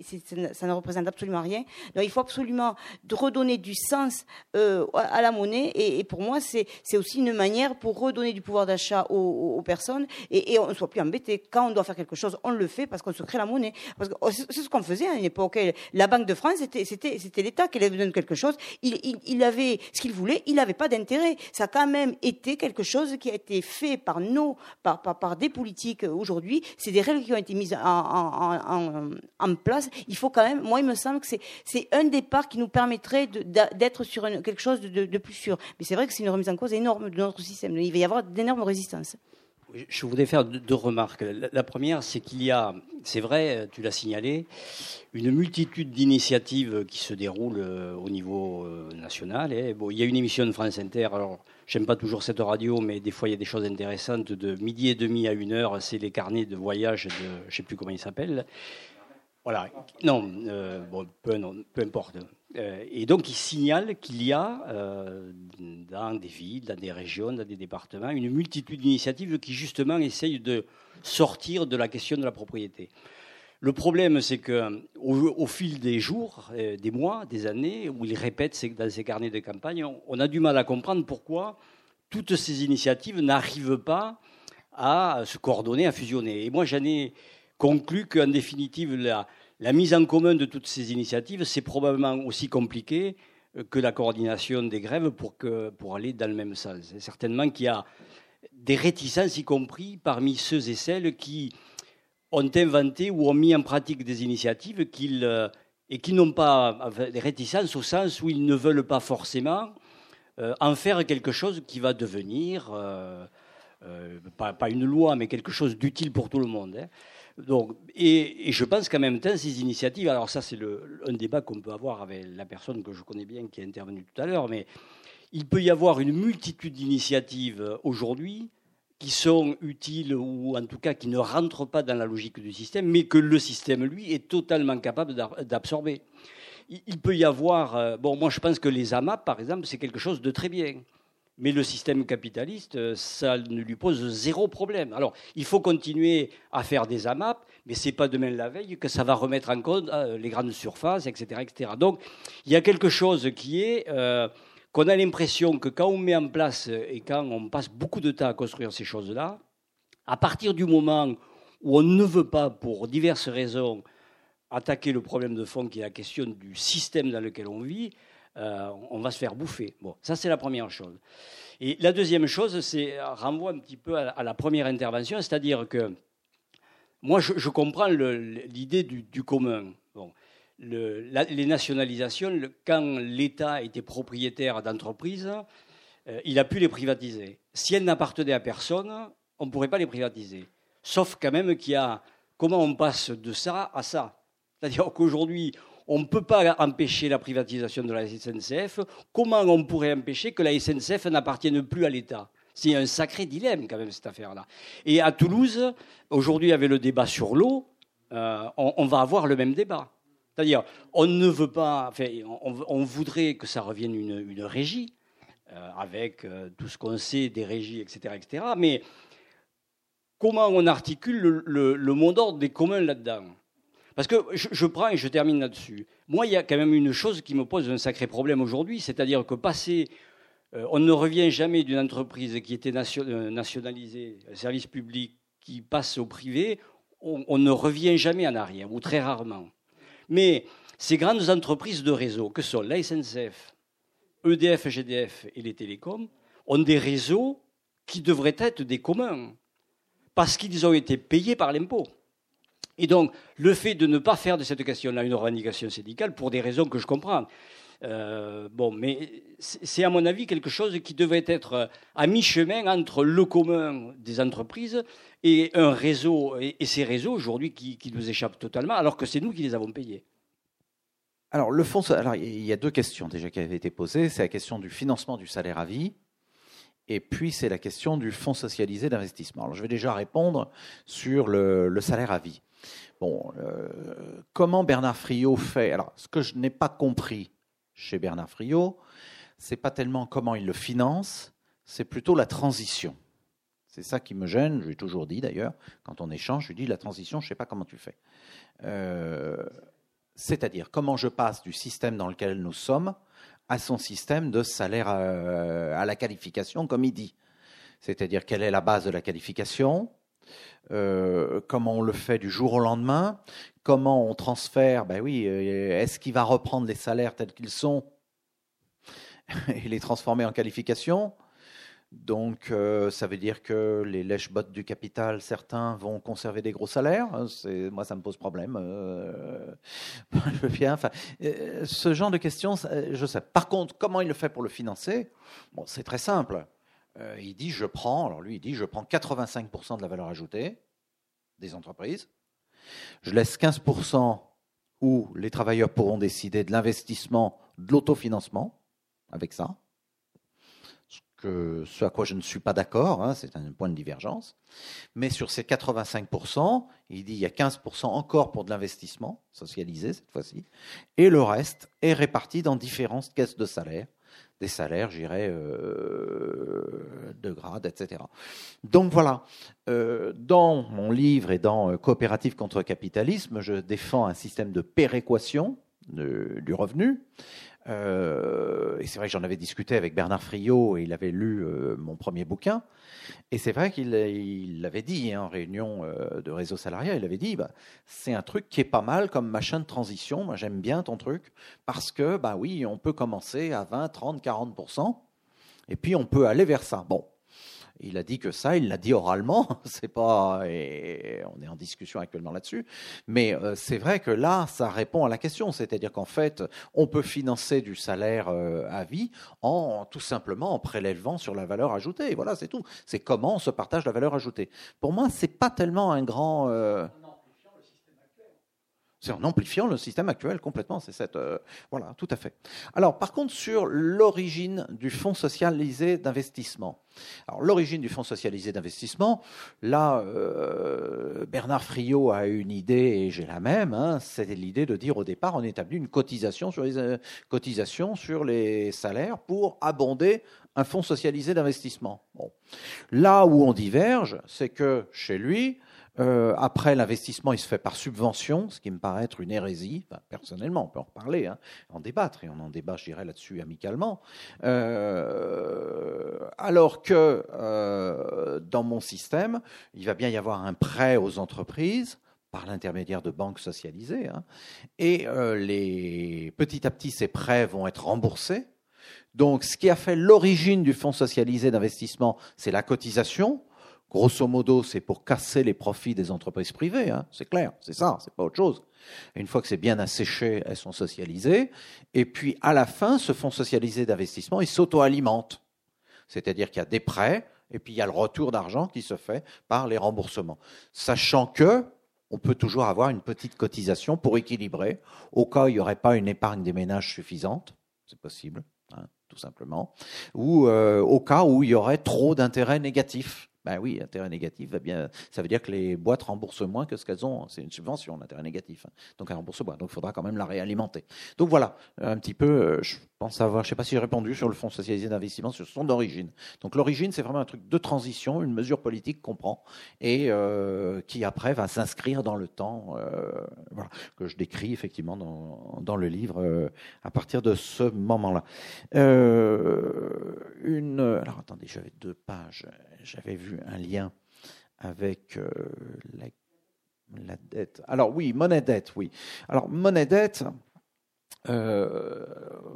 ça ne représente absolument rien. Donc il faut absolument de redonner du sens euh, à la monnaie. Et, pour moi, c'est aussi une manière pour redonner du pouvoir d'achat aux, personnes et, on ne soit plus embêté. Quand on doit faire quelque chose, on le fait parce qu'on se crée la monnaie. Oh, c'est ce qu'on faisait à une époque. La Banque de France, c'était l'État qui allait donner quelque chose. Il, avait ce qu'il voulait, il n'avait pas d'intérêt. Ça a quand même été quelque chose qui a été fait par nos, par, par, des politiques aujourd'hui. C'est des règles qui ont été mises en, en, place. Il faut quand même, moi, il me semble que c'est un départ qui nous permet permettrait d'être sur quelque chose de, plus sûr. Mais c'est vrai que c'est une remise en cause énorme de notre système. Il va y avoir d'énormes résistances. Je voudrais faire deux remarques. La première, c'est qu'il y a, c'est vrai, tu l'as signalé, une multitude d'initiatives qui se déroulent euh, au niveau euh, national. Bon, il y a une émission de France Inter. Alors, j'aime pas toujours cette radio, mais des fois il y a des choses intéressantes. De midi et demi à une heure, c'est les carnets de voyage de, je sais plus comment il s'appelle. Voilà. Non, euh, peu, peu importe. Euh, et donc, il signale qu'il y a euh, dans des villes, dans des régions, dans des départements, une multitude d'initiatives qui, justement, essayent de sortir de la question de la propriété. Le problème, c'est qu'au au fil des jours, euh, des mois, des années, où il répète dans ses carnets de campagne, on a du mal à comprendre pourquoi toutes ces initiatives n'arrivent pas à se coordonner, à fusionner. Et moi, j'en ai conclu qu'en définitive, la, la mise en commun de toutes ces initiatives, c'est probablement aussi compliqué euh, que la coordination des grèves pour, aller dans le même sens. certainement qu'il y a des réticences, y compris parmi ceux et celles qui ont inventé ou ont mis en pratique des initiatives euh, et qui n'ont pas des réticences au sens où ils ne veulent pas forcément euh, en faire quelque chose qui va devenir, pas, une loi, mais quelque chose d'utile pour tout le monde. Hein. Donc, et, je pense qu'en même temps, ces initiatives, alors ça c'est un débat qu'on peut avoir avec la personne que je connais bien qui est intervenue tout à l'heure, mais il peut y avoir une multitude d'initiatives aujourd'hui qui sont utiles ou en tout cas qui ne rentrent pas dans la logique du système, mais que le système, lui, est totalement capable d'absorber. Il peut y avoir, euh, bon, moi je pense que les AMAP, par exemple, c'est quelque chose de très bien. Mais le système capitaliste, euh, ça ne lui pose zéro problème. Alors, il faut continuer à faire des AMAP, mais ce n'est pas demain la veille que ça va remettre en cause euh, les grandes surfaces, etc., etc. Donc, il y a quelque chose qui est euh, qu'on a l'impression que quand on met en place et quand on passe beaucoup de temps à construire ces choses-là, à partir du moment où on ne veut pas, pour diverses raisons, attaquer le problème de fond qui est la question du système dans lequel on vit, euh, on va se faire bouffer. Bon, ça c'est la première chose. Et la deuxième chose, c'est renvoie un petit peu à, la première intervention, c'est-à-dire que moi je, comprends l'idée du, commun. Bon, les nationalisations, quand l'État était propriétaire d'entreprises, euh, il a pu les privatiser. Si elles n'appartenaient à personne, on ne pourrait pas les privatiser. Sauf quand même qu'il y a comment on passe de ça à ça? C'est-à-dire qu'aujourd'hui, on ne peut pas empêcher la privatisation de la SNCF. Comment on pourrait empêcher que la SNCF n'appartienne plus à l'État? C'est un sacré dilemme quand même cette affaire-là. Et à Toulouse, aujourd'hui avec le débat sur l'eau, euh, on, va avoir le même débat. C'est-à-dire, on ne veut pas, on, voudrait que ça revienne une, régie, euh, avec euh, tout ce qu'on sait des régies, etc., etc. Mais comment on articule le, le mot d'ordre des communs là-dedans? Parce que je, prends et je termine là-dessus. Moi, il y a quand même une chose qui me pose un sacré problème aujourd'hui, c'est-à-dire que passer Euh, on ne revient jamais d'une entreprise qui était euh, nationalisée, un service public qui passe au privé, on, ne revient jamais en arrière, ou très rarement. Mais ces grandes entreprises de réseau, que sont la SNCF, EDF, GDF et les télécoms, ont des réseaux qui devraient être des communs, parce qu'ils ont été payés par l'impôt. Et donc, le fait de ne pas faire de cette question-là une revendication syndicale, pour des raisons que je comprends, euh, bon, mais c'est à mon avis quelque chose qui devrait être à mi-chemin entre le commun des entreprises et un réseau, et, ces réseaux aujourd'hui qui, nous échappent totalement, alors que c'est nous qui les avons payés. Alors, le fonds, alors il y a deux questions déjà qui avaient été posées. C'est la question du financement du salaire à vie, et puis c'est la question du fonds socialisé d'investissement. Alors, je vais déjà répondre sur le, salaire à vie. Bon, euh, comment Bernard Friot fait? Alors, ce que je n'ai pas compris chez Bernard Friot, c'est pas tellement comment il le finance, c'est plutôt la transition. C'est ça qui me gêne, je l'ai toujours dit d'ailleurs, quand on échange, je lui dis la transition, je ne sais pas comment tu fais. Euh, c'est-à-dire comment je passe du système dans lequel nous sommes à son système de salaire euh, à, la qualification, comme il dit. C'est-à-dire quelle est la base de la qualification, euh, comment on le fait du jour au lendemain, comment on transfère, ben oui, euh, est-ce qu'il va reprendre les salaires tels qu'ils sont et les transformer en qualification donc, euh, ça veut dire que les lèche-bottes du capital, certains vont conserver des gros salaires. Moi, ça me pose problème. Je. Enfin, ce genre de questions, je sais. Par contre, comment il le fait pour le financer? Bon, c'est très simple. Il dit, je prends. Alors lui, il dit, je prends 85% de la valeur ajoutée des entreprises. Je laisse 15% où les travailleurs pourront décider de l'investissement, de l'autofinancement, avec ça. Ce, à quoi je ne suis pas d'accord, hein, c'est un point de divergence. Mais sur ces 85%, il dit il y a 15% encore pour de l'investissement, socialisé cette fois-ci, et le reste est réparti dans différentes caisses de salaire des salaires, j'irais, euh, de grade, etc. Donc voilà, euh, dans mon livre et dans euh, Coopérative contre capitalisme, je défends un système de péréquation du revenu euh, et c'est vrai que j'en avais discuté avec Bernard Friot et il avait lu euh, mon premier bouquin. Et c'est vrai qu'il l'avait dit hein, en réunion euh, de réseau salarial, il avait dit bah, c'est un truc qui est pas mal comme machin de transition. Moi j'aime bien ton truc parce que bah oui, on peut commencer à 20, 30, 40 et puis on peut aller vers ça. Bon, il a dit que ça, il l'a dit oralement. C'est pas, on est en discussion actuellement là-dessus. Mais euh, c'est vrai que là, ça répond à la question. C'est-à-dire qu'en fait, on peut financer du salaire euh, à vie en tout simplement en prélèvant sur la valeur ajoutée. Voilà, c'est tout. C'est comment on se partage la valeur ajoutée. Pour moi, c'est pas tellement un grand. Euh, c'est en amplifiant le système actuel complètement. C'est cette euh, voilà, tout à fait. Alors, par contre, sur l'origine du fonds socialisé d'investissement. Alors, l'origine du fonds socialisé d'investissement, là, euh, Bernard Friot a une idée et j'ai la même. Hein, C'était l'idée de dire au départ, on établit une cotisation sur les euh, cotisations sur les salaires pour abonder un fonds socialisé d'investissement. Bon. Là où on diverge, c'est que chez lui, euh, après, l'investissement, il se fait par subvention, ce qui me paraît être une hérésie. personnellement, on peut en reparler, hein, en débattre, et on en débat, je dirais, là-dessus amicalement. Euh, alors que euh, dans mon système, il va bien y avoir un prêt aux entreprises par l'intermédiaire de banques socialisées, hein, et petit à petit, ces prêts vont être remboursés. Donc, ce qui a fait l'origine du fonds socialisé d'investissement, c'est la cotisation Grosso modo, c'est pour casser les profits des entreprises privées, hein, c'est clair, c'est ça, c'est pas autre chose. une fois que c'est bien asséché, elles sont socialisées. Et puis, à la fin, ce fonds socialisé d'investissement, il s'auto-alimente. C'est-à-dire qu'il y a des prêts, et puis il y a le retour d'argent qui se fait par les remboursements. Sachant que, on peut toujours avoir une petite cotisation pour équilibrer, au cas où il n'y aurait pas une épargne des ménages suffisante, c'est possible, hein, tout simplement, ou euh, au cas où il y aurait trop d'intérêts négatifs Ben oui, intérêt négatif, va bien, ça veut dire que les boîtes remboursent moins que ce qu'elles ont. C'est une subvention, l'intérêt négatif. hein. Donc elles remboursent moins. Donc il faudra quand même la réalimenter. Donc voilà, un petit peu, euh, je pense avoir, je sais pas si j'ai répondu sur le fonds socialisé d'investissement, sur son origine. Donc l'origine, c'est vraiment un truc de transition, une mesure politique qu'on prend et euh, qui après va s'inscrire dans le temps, euh, que je décris effectivement dans, le livre à partir de ce moment-là. Une, alors attendez, j'avais deux pages, j'avais vu un lien avec euh, la, dette. Alors oui, monnaie dette, oui. Alors monnaie dette. Euh,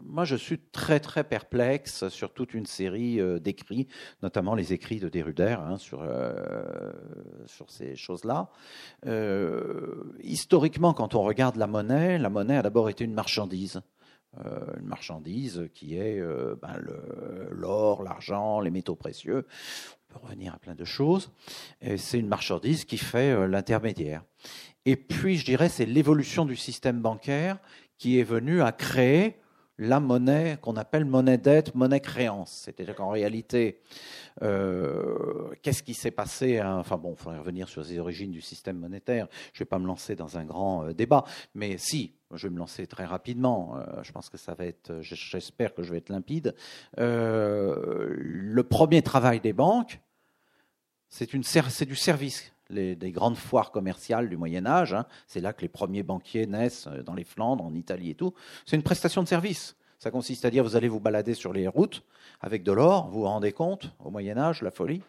moi, je suis très très perplexe sur toute une série euh, d'écrits, notamment les écrits de Derrida hein, sur sur ces choses-là. Historiquement, quand on regarde la monnaie, la monnaie a d'abord été une marchandise. Une marchandise qui est ben, l'or, l'argent, les métaux précieux. Revenir à plein de choses. C'est une marchandise qui fait euh, l'intermédiaire. Et puis, je dirais, c'est l'évolution du système bancaire qui est venue à créer la monnaie qu'on appelle monnaie dette, monnaie créance. C'est-à-dire qu'en réalité, euh, qu'est-ce qui s'est passé hein? Enfin bon, il faudrait revenir sur les origines du système monétaire. Je ne vais pas me lancer dans un grand euh, débat, mais si, je vais me lancer très rapidement. Je pense que ça va être, j'espère que je vais être limpide. Le premier travail des banques, c'est du service. Les, des grandes foires commerciales du Moyen Âge, hein, c'est là que les premiers banquiers naissent euh, dans les Flandres, en Italie et tout. C'est une prestation de service. Ça consiste à dire vous allez vous balader sur les routes avec de l'or, vous vous rendez compte au Moyen Âge, la folie.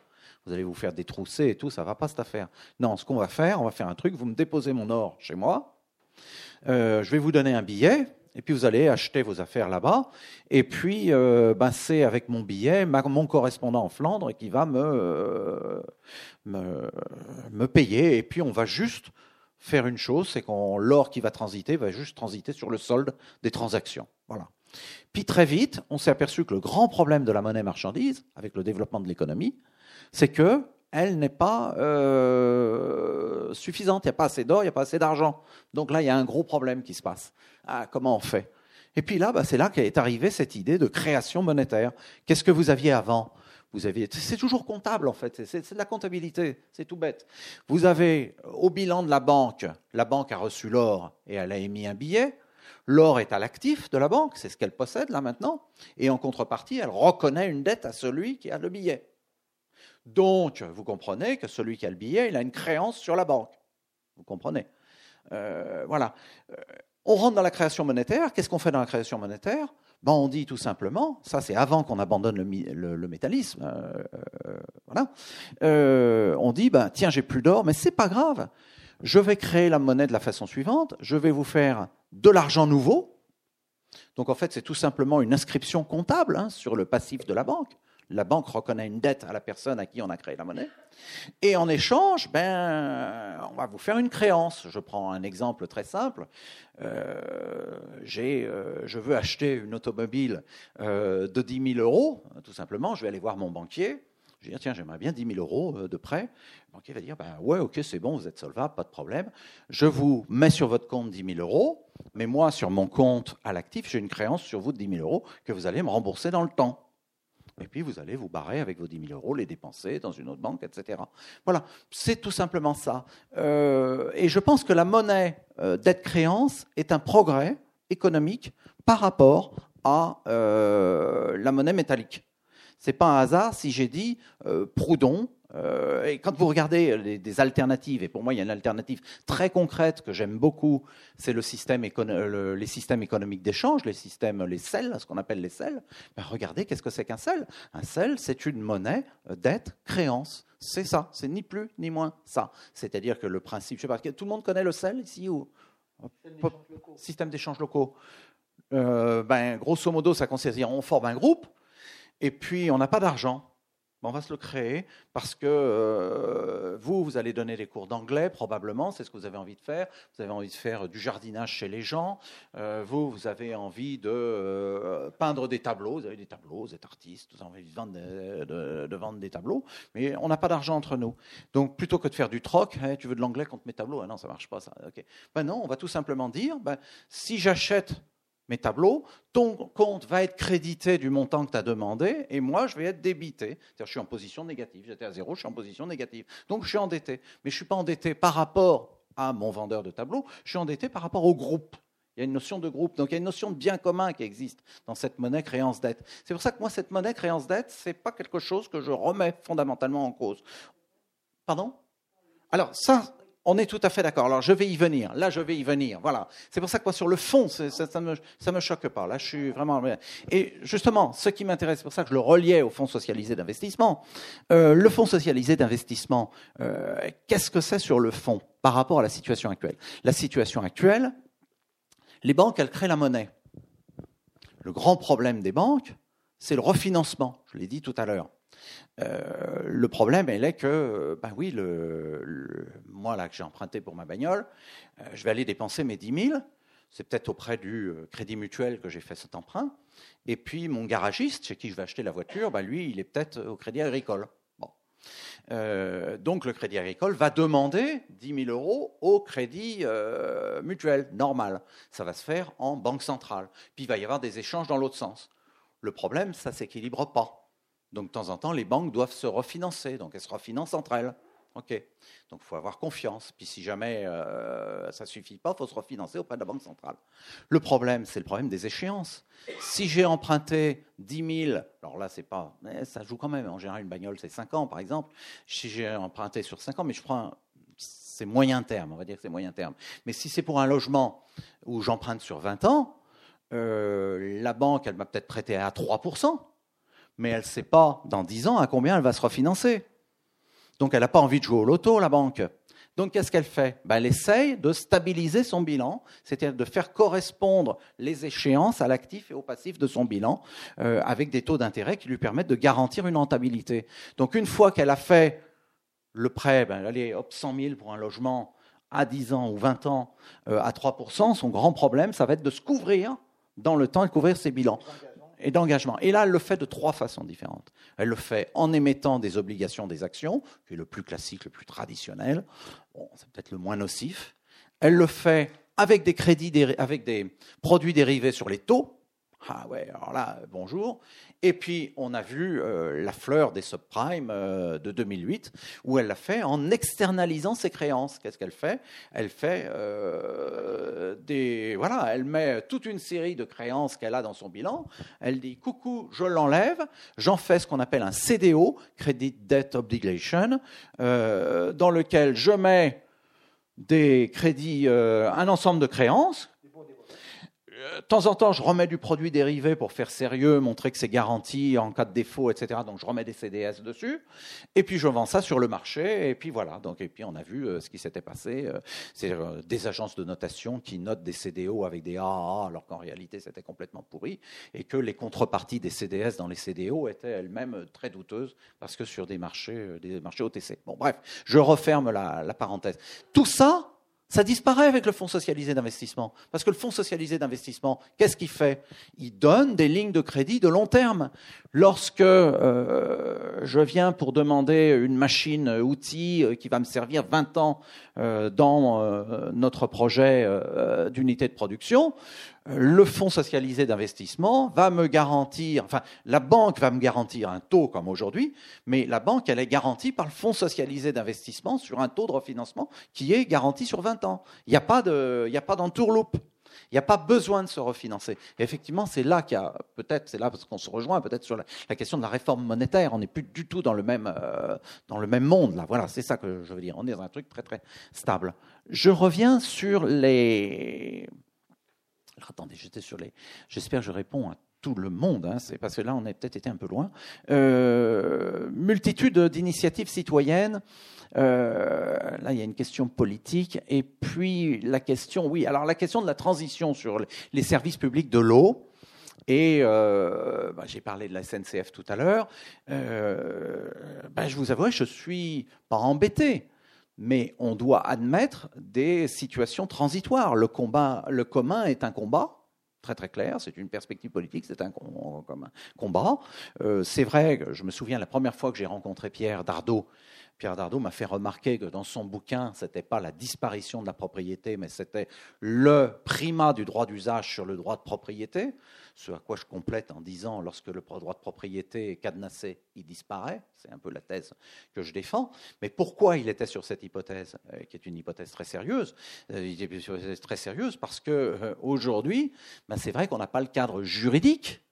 Vous allez vous faire détrousser et tout, ça va pas cette affaire. Non, ce qu'on va faire, on va faire un truc. Vous me déposez mon or chez moi. Euh, je vais vous donner un billet. Et puis vous allez acheter vos affaires là-bas. Et puis, euh, ben, c'est avec mon billet, mon correspondant en Flandre qui va me, euh, me, me payer. Et puis on va juste faire une chose, c'est qu'on l'or qui va transiter va juste transiter sur le solde des transactions. Voilà. Puis très vite, on s'est aperçu que le grand problème de la monnaie marchandise, avec le développement de l'économie, c'est que elle n'est pas euh, suffisante. Il n'y a pas assez d'or, il n'y a pas assez d'argent. Donc là, il y a un gros problème qui se passe. Ah, comment on fait? Et puis là, bah, c'est là qu'est arrivée cette idée de création monétaire. Qu'est-ce que vous aviez avant? Vous aviez, c'est toujours comptable en fait, c'est de la comptabilité, c'est tout bête. Vous avez au bilan de la banque, la banque a reçu l'or et elle a émis un billet. L'or est à l'actif de la banque, c'est ce qu'elle possède là maintenant, et en contrepartie, elle reconnaît une dette à celui qui a le billet. Donc, vous comprenez que celui qui a le billet, il a une créance sur la banque. Vous comprenez? Euh, Voilà. On rentre dans la création monétaire. Qu'est-ce qu'on fait dans la création monétaire? Ben, On dit tout simplement, ça c'est avant qu'on abandonne le métallisme, euh, euh, voilà. Euh, on dit, ben, tiens, j'ai plus d'or, mais c'est pas grave. Je vais créer la monnaie de la façon suivante. Je vais vous faire de l'argent nouveau. Donc en fait, c'est tout simplement une inscription comptable hein, sur le passif de la banque. La banque reconnaît une dette à la personne à qui on a créé la monnaie. Et en échange, ben, on va vous faire une créance. Je prends un exemple très simple. Euh, euh, je veux acheter une automobile euh, de 10 000 euros, tout simplement. Je vais aller voir mon banquier. Je vais dire, tiens, j'aimerais bien 10 000 euros de prêt. Le banquier va dire, ben, ouais, ok, c'est bon, vous êtes solvable, pas de problème. Je vous mets sur votre compte 10 000 euros, mais moi, sur mon compte à l'actif, j'ai une créance sur vous de 10 000 euros que vous allez me rembourser dans le temps. Et puis vous allez vous barrer avec vos 10 000 euros, les dépenser dans une autre banque, etc. Voilà, c'est tout simplement ça. Euh, et je pense que la monnaie euh, dette-créance est un progrès économique par rapport à euh, la monnaie métallique. C'est pas un hasard si j'ai dit Proudhon. Euh, et quand vous regardez les, des alternatives, et pour moi il y a une alternative très concrète que j'aime beaucoup, c'est le système le- les systèmes économiques d'échange, les systèmes, les CEL, ce qu'on appelle les CEL. Ben, regardez, qu'est-ce que c'est qu'un CEL Un CEL, c'est une monnaie euh, dette créance. C'est ça, c'est ni plus ni moins ça. C'est-à-dire que le principe, je sais pas, tout le monde connaît le CEL ici ou? Système d'échange locaux. Euh, ben, grosso modo, ça consiste à dire on forme un groupe et puis on n'a pas d'argent. Ben, on va se le créer parce que euh, vous, vous allez donner des cours d'anglais, probablement, c'est ce que vous avez envie de faire. Vous avez envie de faire du jardinage chez les gens. Euh, vous, vous avez envie de euh, peindre des tableaux. Vous avez des tableaux, vous êtes artiste, vous avez envie de vendre, des- des tableaux, mais on n'a pas d'argent entre nous. Donc plutôt que de faire du troc, hein, tu veux de l'anglais contre mes tableaux? Ah Non, ça marche pas. Ben non, on va tout simplement dire, ben, si j'achète mes tableaux, ton compte va être crédité du montant que tu as demandé, et moi, je vais être débité. C'est-à-dire, je suis en position négative. J'étais à zéro, je suis en position négative. Donc, je suis endetté. Mais je ne suis pas endetté par rapport à mon vendeur de tableaux, je suis endetté par rapport au groupe. Il y a une notion de groupe, donc il y a une notion de bien commun qui existe dans cette monnaie créance-dette. C'est pour ça que moi, cette monnaie créance-dette, ce n'est pas quelque chose que je remets fondamentalement en cause. Pardon? Alors, ça, on est tout à fait d'accord. Alors, je vais y venir. Là, je vais y venir. Voilà. C'est pour ça que moi, sur le fond, ça, ça me choque pas. Là, je suis vraiment. Et justement, ce qui m'intéresse, c'est pour ça que je le reliais au fonds socialisé d'investissement. Euh, le fonds socialisé d'investissement, euh, qu'est-ce que c'est sur le fond par rapport à la situation actuelle? La situation actuelle, les banques, elles créent la monnaie. Le grand problème des banques, c'est le refinancement. Je l'ai dit tout à l'heure. Euh, le problème, elle est que, ben oui, le, moi là que j'ai emprunté pour ma bagnole, euh, je vais aller dépenser mes 10 000. C'est peut-être auprès du euh, Crédit Mutuel que j'ai fait cet emprunt. Et puis mon garagiste, chez qui je vais acheter la voiture, ben lui, il est peut-être au Crédit Agricole. Donc le Crédit Agricole va demander 10 000 euros au Crédit Mutuel, normal. Ça va se faire en banque centrale. Puis il va y avoir des échanges dans l'autre sens. Le problème, ça s'équilibre pas. Donc, de temps en temps, les banques doivent se refinancer. Donc, elles se refinancent entre elles. OK. Donc, il faut avoir confiance. Puis, si jamais euh, ça ne suffit pas, il faut se refinancer auprès de la Banque centrale. Le problème, c'est le problème des échéances. Si j'ai emprunté 10 000, alors là, c'est pas. Mais ça joue quand même. En général, une bagnole, c'est 5 ans, par exemple. Si j'ai emprunté sur 5 ans, mais je prends. C'est moyen terme, on va dire que c'est moyen terme. Mais si c'est pour un logement où j'emprunte sur 20 ans, euh, la banque, elle m'a peut-être prêté à 3 mais elle ne sait pas dans 10 ans à combien elle va se refinancer. Donc elle n'a pas envie de jouer au loto, la banque. Donc qu'est-ce qu'elle fait? Ben, Elle essaye de stabiliser son bilan, c'est-à-dire de faire correspondre les échéances à l'actif et au passif de son bilan, euh, avec des taux d'intérêt qui lui permettent de garantir une rentabilité. Donc une fois qu'elle a fait le prêt, ben, allez, hop, 100 000 pour un logement à 10 ans ou 20 ans euh, à 3%, son grand problème, ça va être de se couvrir dans le temps et de couvrir ses bilans et d'engagement. Et là, elle le fait de trois façons différentes. Elle le fait en émettant des obligations des actions, qui est le plus classique, le plus traditionnel. C'est peut-être le moins nocif. Elle le fait avec des crédits, avec des produits dérivés sur les taux, ah ouais, alors là, bonjour. Et puis, on a vu euh, la fleur des subprimes euh, de 2008, où elle l'a fait en externalisant ses créances. Qu'est-ce qu'elle fait? Elle fait euh, des. Voilà, elle met toute une série de créances qu'elle a dans son bilan. Elle dit coucou, je l'enlève, j'en fais ce qu'on appelle un CDO, Credit Debt Obligation, dans lequel je mets des crédits, un ensemble de créances de temps en temps, je remets du produit dérivé pour faire sérieux, montrer que c'est garanti en cas de défaut, etc. Donc, je remets des CDS dessus. Et puis, je vends ça sur le marché. Et puis, voilà. Donc, et puis, on a vu euh, ce qui s'était passé. Euh, c'est euh, des agences de notation qui notent des CDO avec des AAA, alors qu'en réalité, c'était complètement pourri. Et que les contreparties des CDS dans les CDO étaient elles-mêmes très douteuses parce que sur des marchés, des marchés OTC. Bon, bref, je referme la, la parenthèse. Tout ça, ça disparaît avec le fonds socialisé d'investissement. Parce que le fonds socialisé d'investissement, qu'est-ce qu'il fait? Il donne des lignes de crédit de long terme. Lorsque euh, je viens pour demander une machine outil euh, qui va me servir 20 ans euh, dans euh, notre projet euh, d'unité de production, le fonds socialisé d'investissement va me garantir, enfin, la banque va me garantir un taux comme aujourd'hui, mais la banque, elle est garantie par le fonds socialisé d'investissement sur un taux de refinancement qui est garanti sur 20 ans. Il n'y a pas d'entourloupe. Il n'y a pas besoin de se refinancer. Et effectivement, c'est là qu'il y a peut-être, c'est là parce qu'on se rejoint peut-être sur la, question de la réforme monétaire. On n'est plus du tout dans le même euh, dans le même monde là. Voilà, c'est ça que je veux dire. On est dans un truc très très stable. Je reviens sur les attendez, j'étais sur les. J'espère que je réponds à tout le monde, hein, c'est parce que là on a peut-être été un peu loin. Euh, multitude d'initiatives citoyennes. Euh, là, il y a une question politique. Et puis la question, oui, alors la question de la transition sur les services publics de l'eau. Et euh, bah, j'ai parlé de la SNCF tout à l'heure. Bah, je vous avoue, je suis pas embêté mais on doit admettre des situations transitoires. Le, combat, le commun est un combat, très très clair, c'est une perspective politique, c'est un, combat. Euh, c'est vrai, je me souviens la première fois que j'ai rencontré Pierre Dardot, Pierre Dardot m'a fait remarquer que dans son bouquin, ce n'était pas la disparition de la propriété, mais c'était le primat du droit d'usage sur le droit de propriété. Ce à quoi je complète en disant, lorsque le droit de propriété est cadenassé, il disparaît. C'est un peu la thèse que je défends. Mais pourquoi il était sur cette hypothèse, euh, qui est une hypothèse très sérieuse? Euh, très sérieuse parce que aujourd'hui, ben c'est vrai qu'on n'a pas le cadre juridique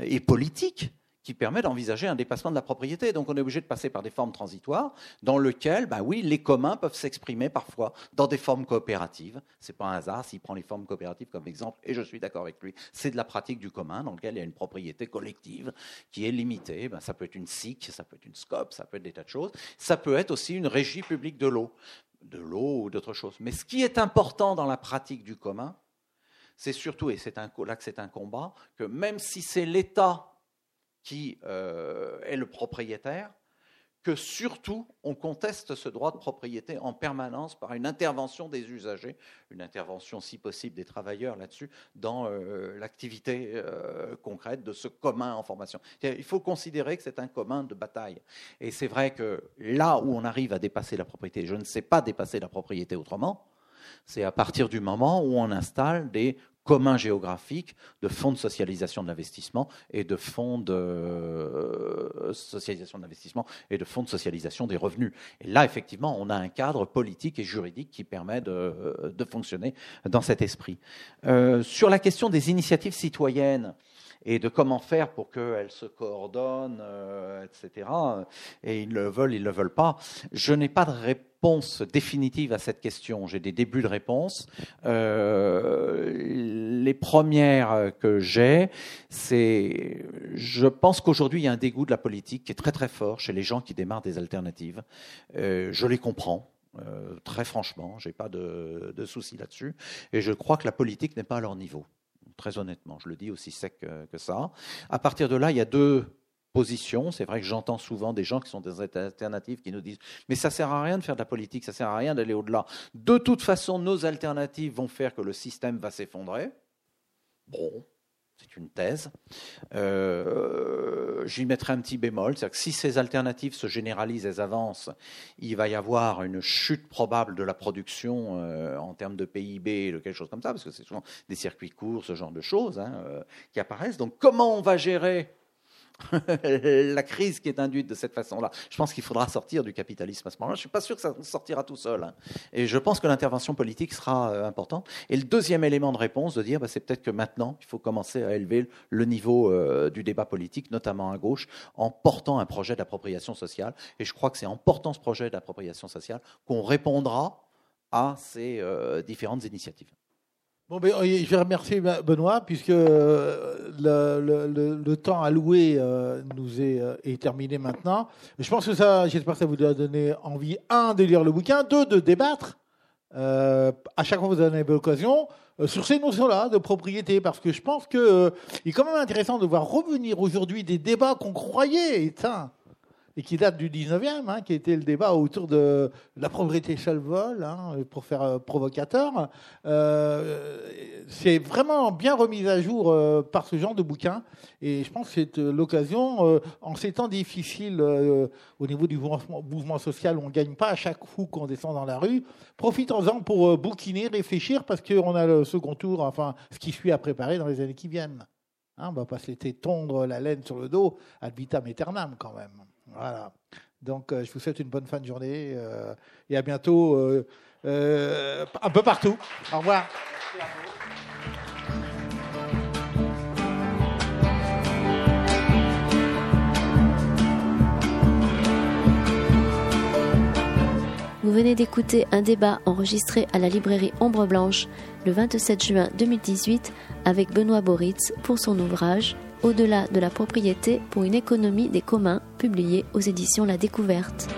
et politique qui permet d'envisager un dépassement de la propriété. Donc on est obligé de passer par des formes transitoires dans lesquelles, bah oui, les communs peuvent s'exprimer parfois dans des formes coopératives. C'est pas un hasard s'il prend les formes coopératives comme exemple, et je suis d'accord avec lui. C'est de la pratique du commun dans lequel il y a une propriété collective qui est limitée. Ben, ça peut être une SIC, ça peut être une SCOP, ça peut être des tas de choses. Ça peut être aussi une régie publique de l'eau, de l'eau ou d'autres choses. Mais ce qui est important dans la pratique du commun, c'est surtout, et c'est là que c'est un combat, que même si c'est l'État qui euh, est le propriétaire, que surtout on conteste ce droit de propriété en permanence par une intervention des usagers, une intervention si possible des travailleurs là-dessus, dans euh, l'activité euh, concrète de ce commun en formation. Il faut considérer que c'est un commun de bataille. Et c'est vrai que là où on arrive à dépasser la propriété, je ne sais pas dépasser la propriété autrement, c'est à partir du moment où on installe des commun géographique de fonds de socialisation de l'investissement et de fonds de euh, socialisation de et de fonds de socialisation des revenus. Et là, effectivement, on a un cadre politique et juridique qui permet de, de fonctionner dans cet esprit. Euh, sur la question des initiatives citoyennes, et de comment faire pour qu'elles se coordonnent, euh, etc. Et ils le veulent, ils ne le veulent pas. Je n'ai pas de réponse définitive à cette question. J'ai des débuts de réponse. Euh, les premières que j'ai, c'est, je pense qu'aujourd'hui il y a un dégoût de la politique qui est très très fort chez les gens qui démarrent des alternatives. Euh, je les comprends. très franchement, j'ai pas de, de soucis là-dessus, et je crois que la politique n'est pas à leur niveau très honnêtement. Je le dis aussi sec que, ça. À partir de là, il y a deux positions. C'est vrai que j'entends souvent des gens qui sont des alternatives qui nous disent Mais ça sert à rien de faire de la politique, ça sert à rien d'aller au-delà. De toute façon, nos alternatives vont faire que le système va s'effondrer. Bon, c'est une thèse. Euh, J'y mettrai un petit bémol, c'est-à-dire que si ces alternatives se généralisent, elles avancent, il va y avoir une chute probable de la production euh, en termes de PIB, de quelque chose comme ça, parce que c'est souvent des circuits courts, ce genre de choses hein, euh, qui apparaissent. Donc comment on va gérer la crise qui est induite de cette façon-là. Je pense qu'il faudra sortir du capitalisme à ce moment-là. Je ne suis pas sûr que ça sortira tout seul. Hein. Et je pense que l'intervention politique sera euh, importante. Et le deuxième élément de réponse, de dire, bah, c'est peut-être que maintenant, il faut commencer à élever le niveau euh, du débat politique, notamment à gauche, en portant un projet d'appropriation sociale. Et je crois que c'est en portant ce projet d'appropriation sociale qu'on répondra à ces euh, différentes initiatives. Bon, ben, je vais remercier Benoît, puisque euh, le, temps alloué euh, nous est, est, terminé maintenant. Je pense que ça, j'espère que ça vous a donné envie, un, de lire le bouquin, deux, de débattre. à chaque fois que vous en avez l'occasion, sur ces notions-là de propriété, parce que je pense qu'il est quand même intéressant de voir revenir aujourd'hui des débats qu'on croyait éteints et qui date du 19e, hein, qui était le débat autour de la propriété seul vol, hein, pour faire euh, provocateur. Euh, c'est vraiment bien remis à jour euh, par ce genre de bouquin. Et je pense que c'est l'occasion, en ces temps difficiles au niveau du mouvement, social, où on ne gagne pas à chaque coup qu'on descend dans la rue, profitons-en pour bouquiner, réfléchir, parce qu'on a le second tour, enfin, ce qui suit à préparer dans les années qui viennent. Hein, on ne va pas se laisser tondre la laine sur le dos ad vitam aeternam quand même. Voilà. Donc, euh, je vous souhaite une bonne fin de journée euh, et à bientôt euh, un peu partout. Au revoir. Vous venez d'écouter un débat enregistré à la librairie Ombre Blanche le 27 juin 2018 avec Benoît Boritz pour son ouvrage au-delà de la propriété pour une économie des communs, publié aux éditions La Découverte.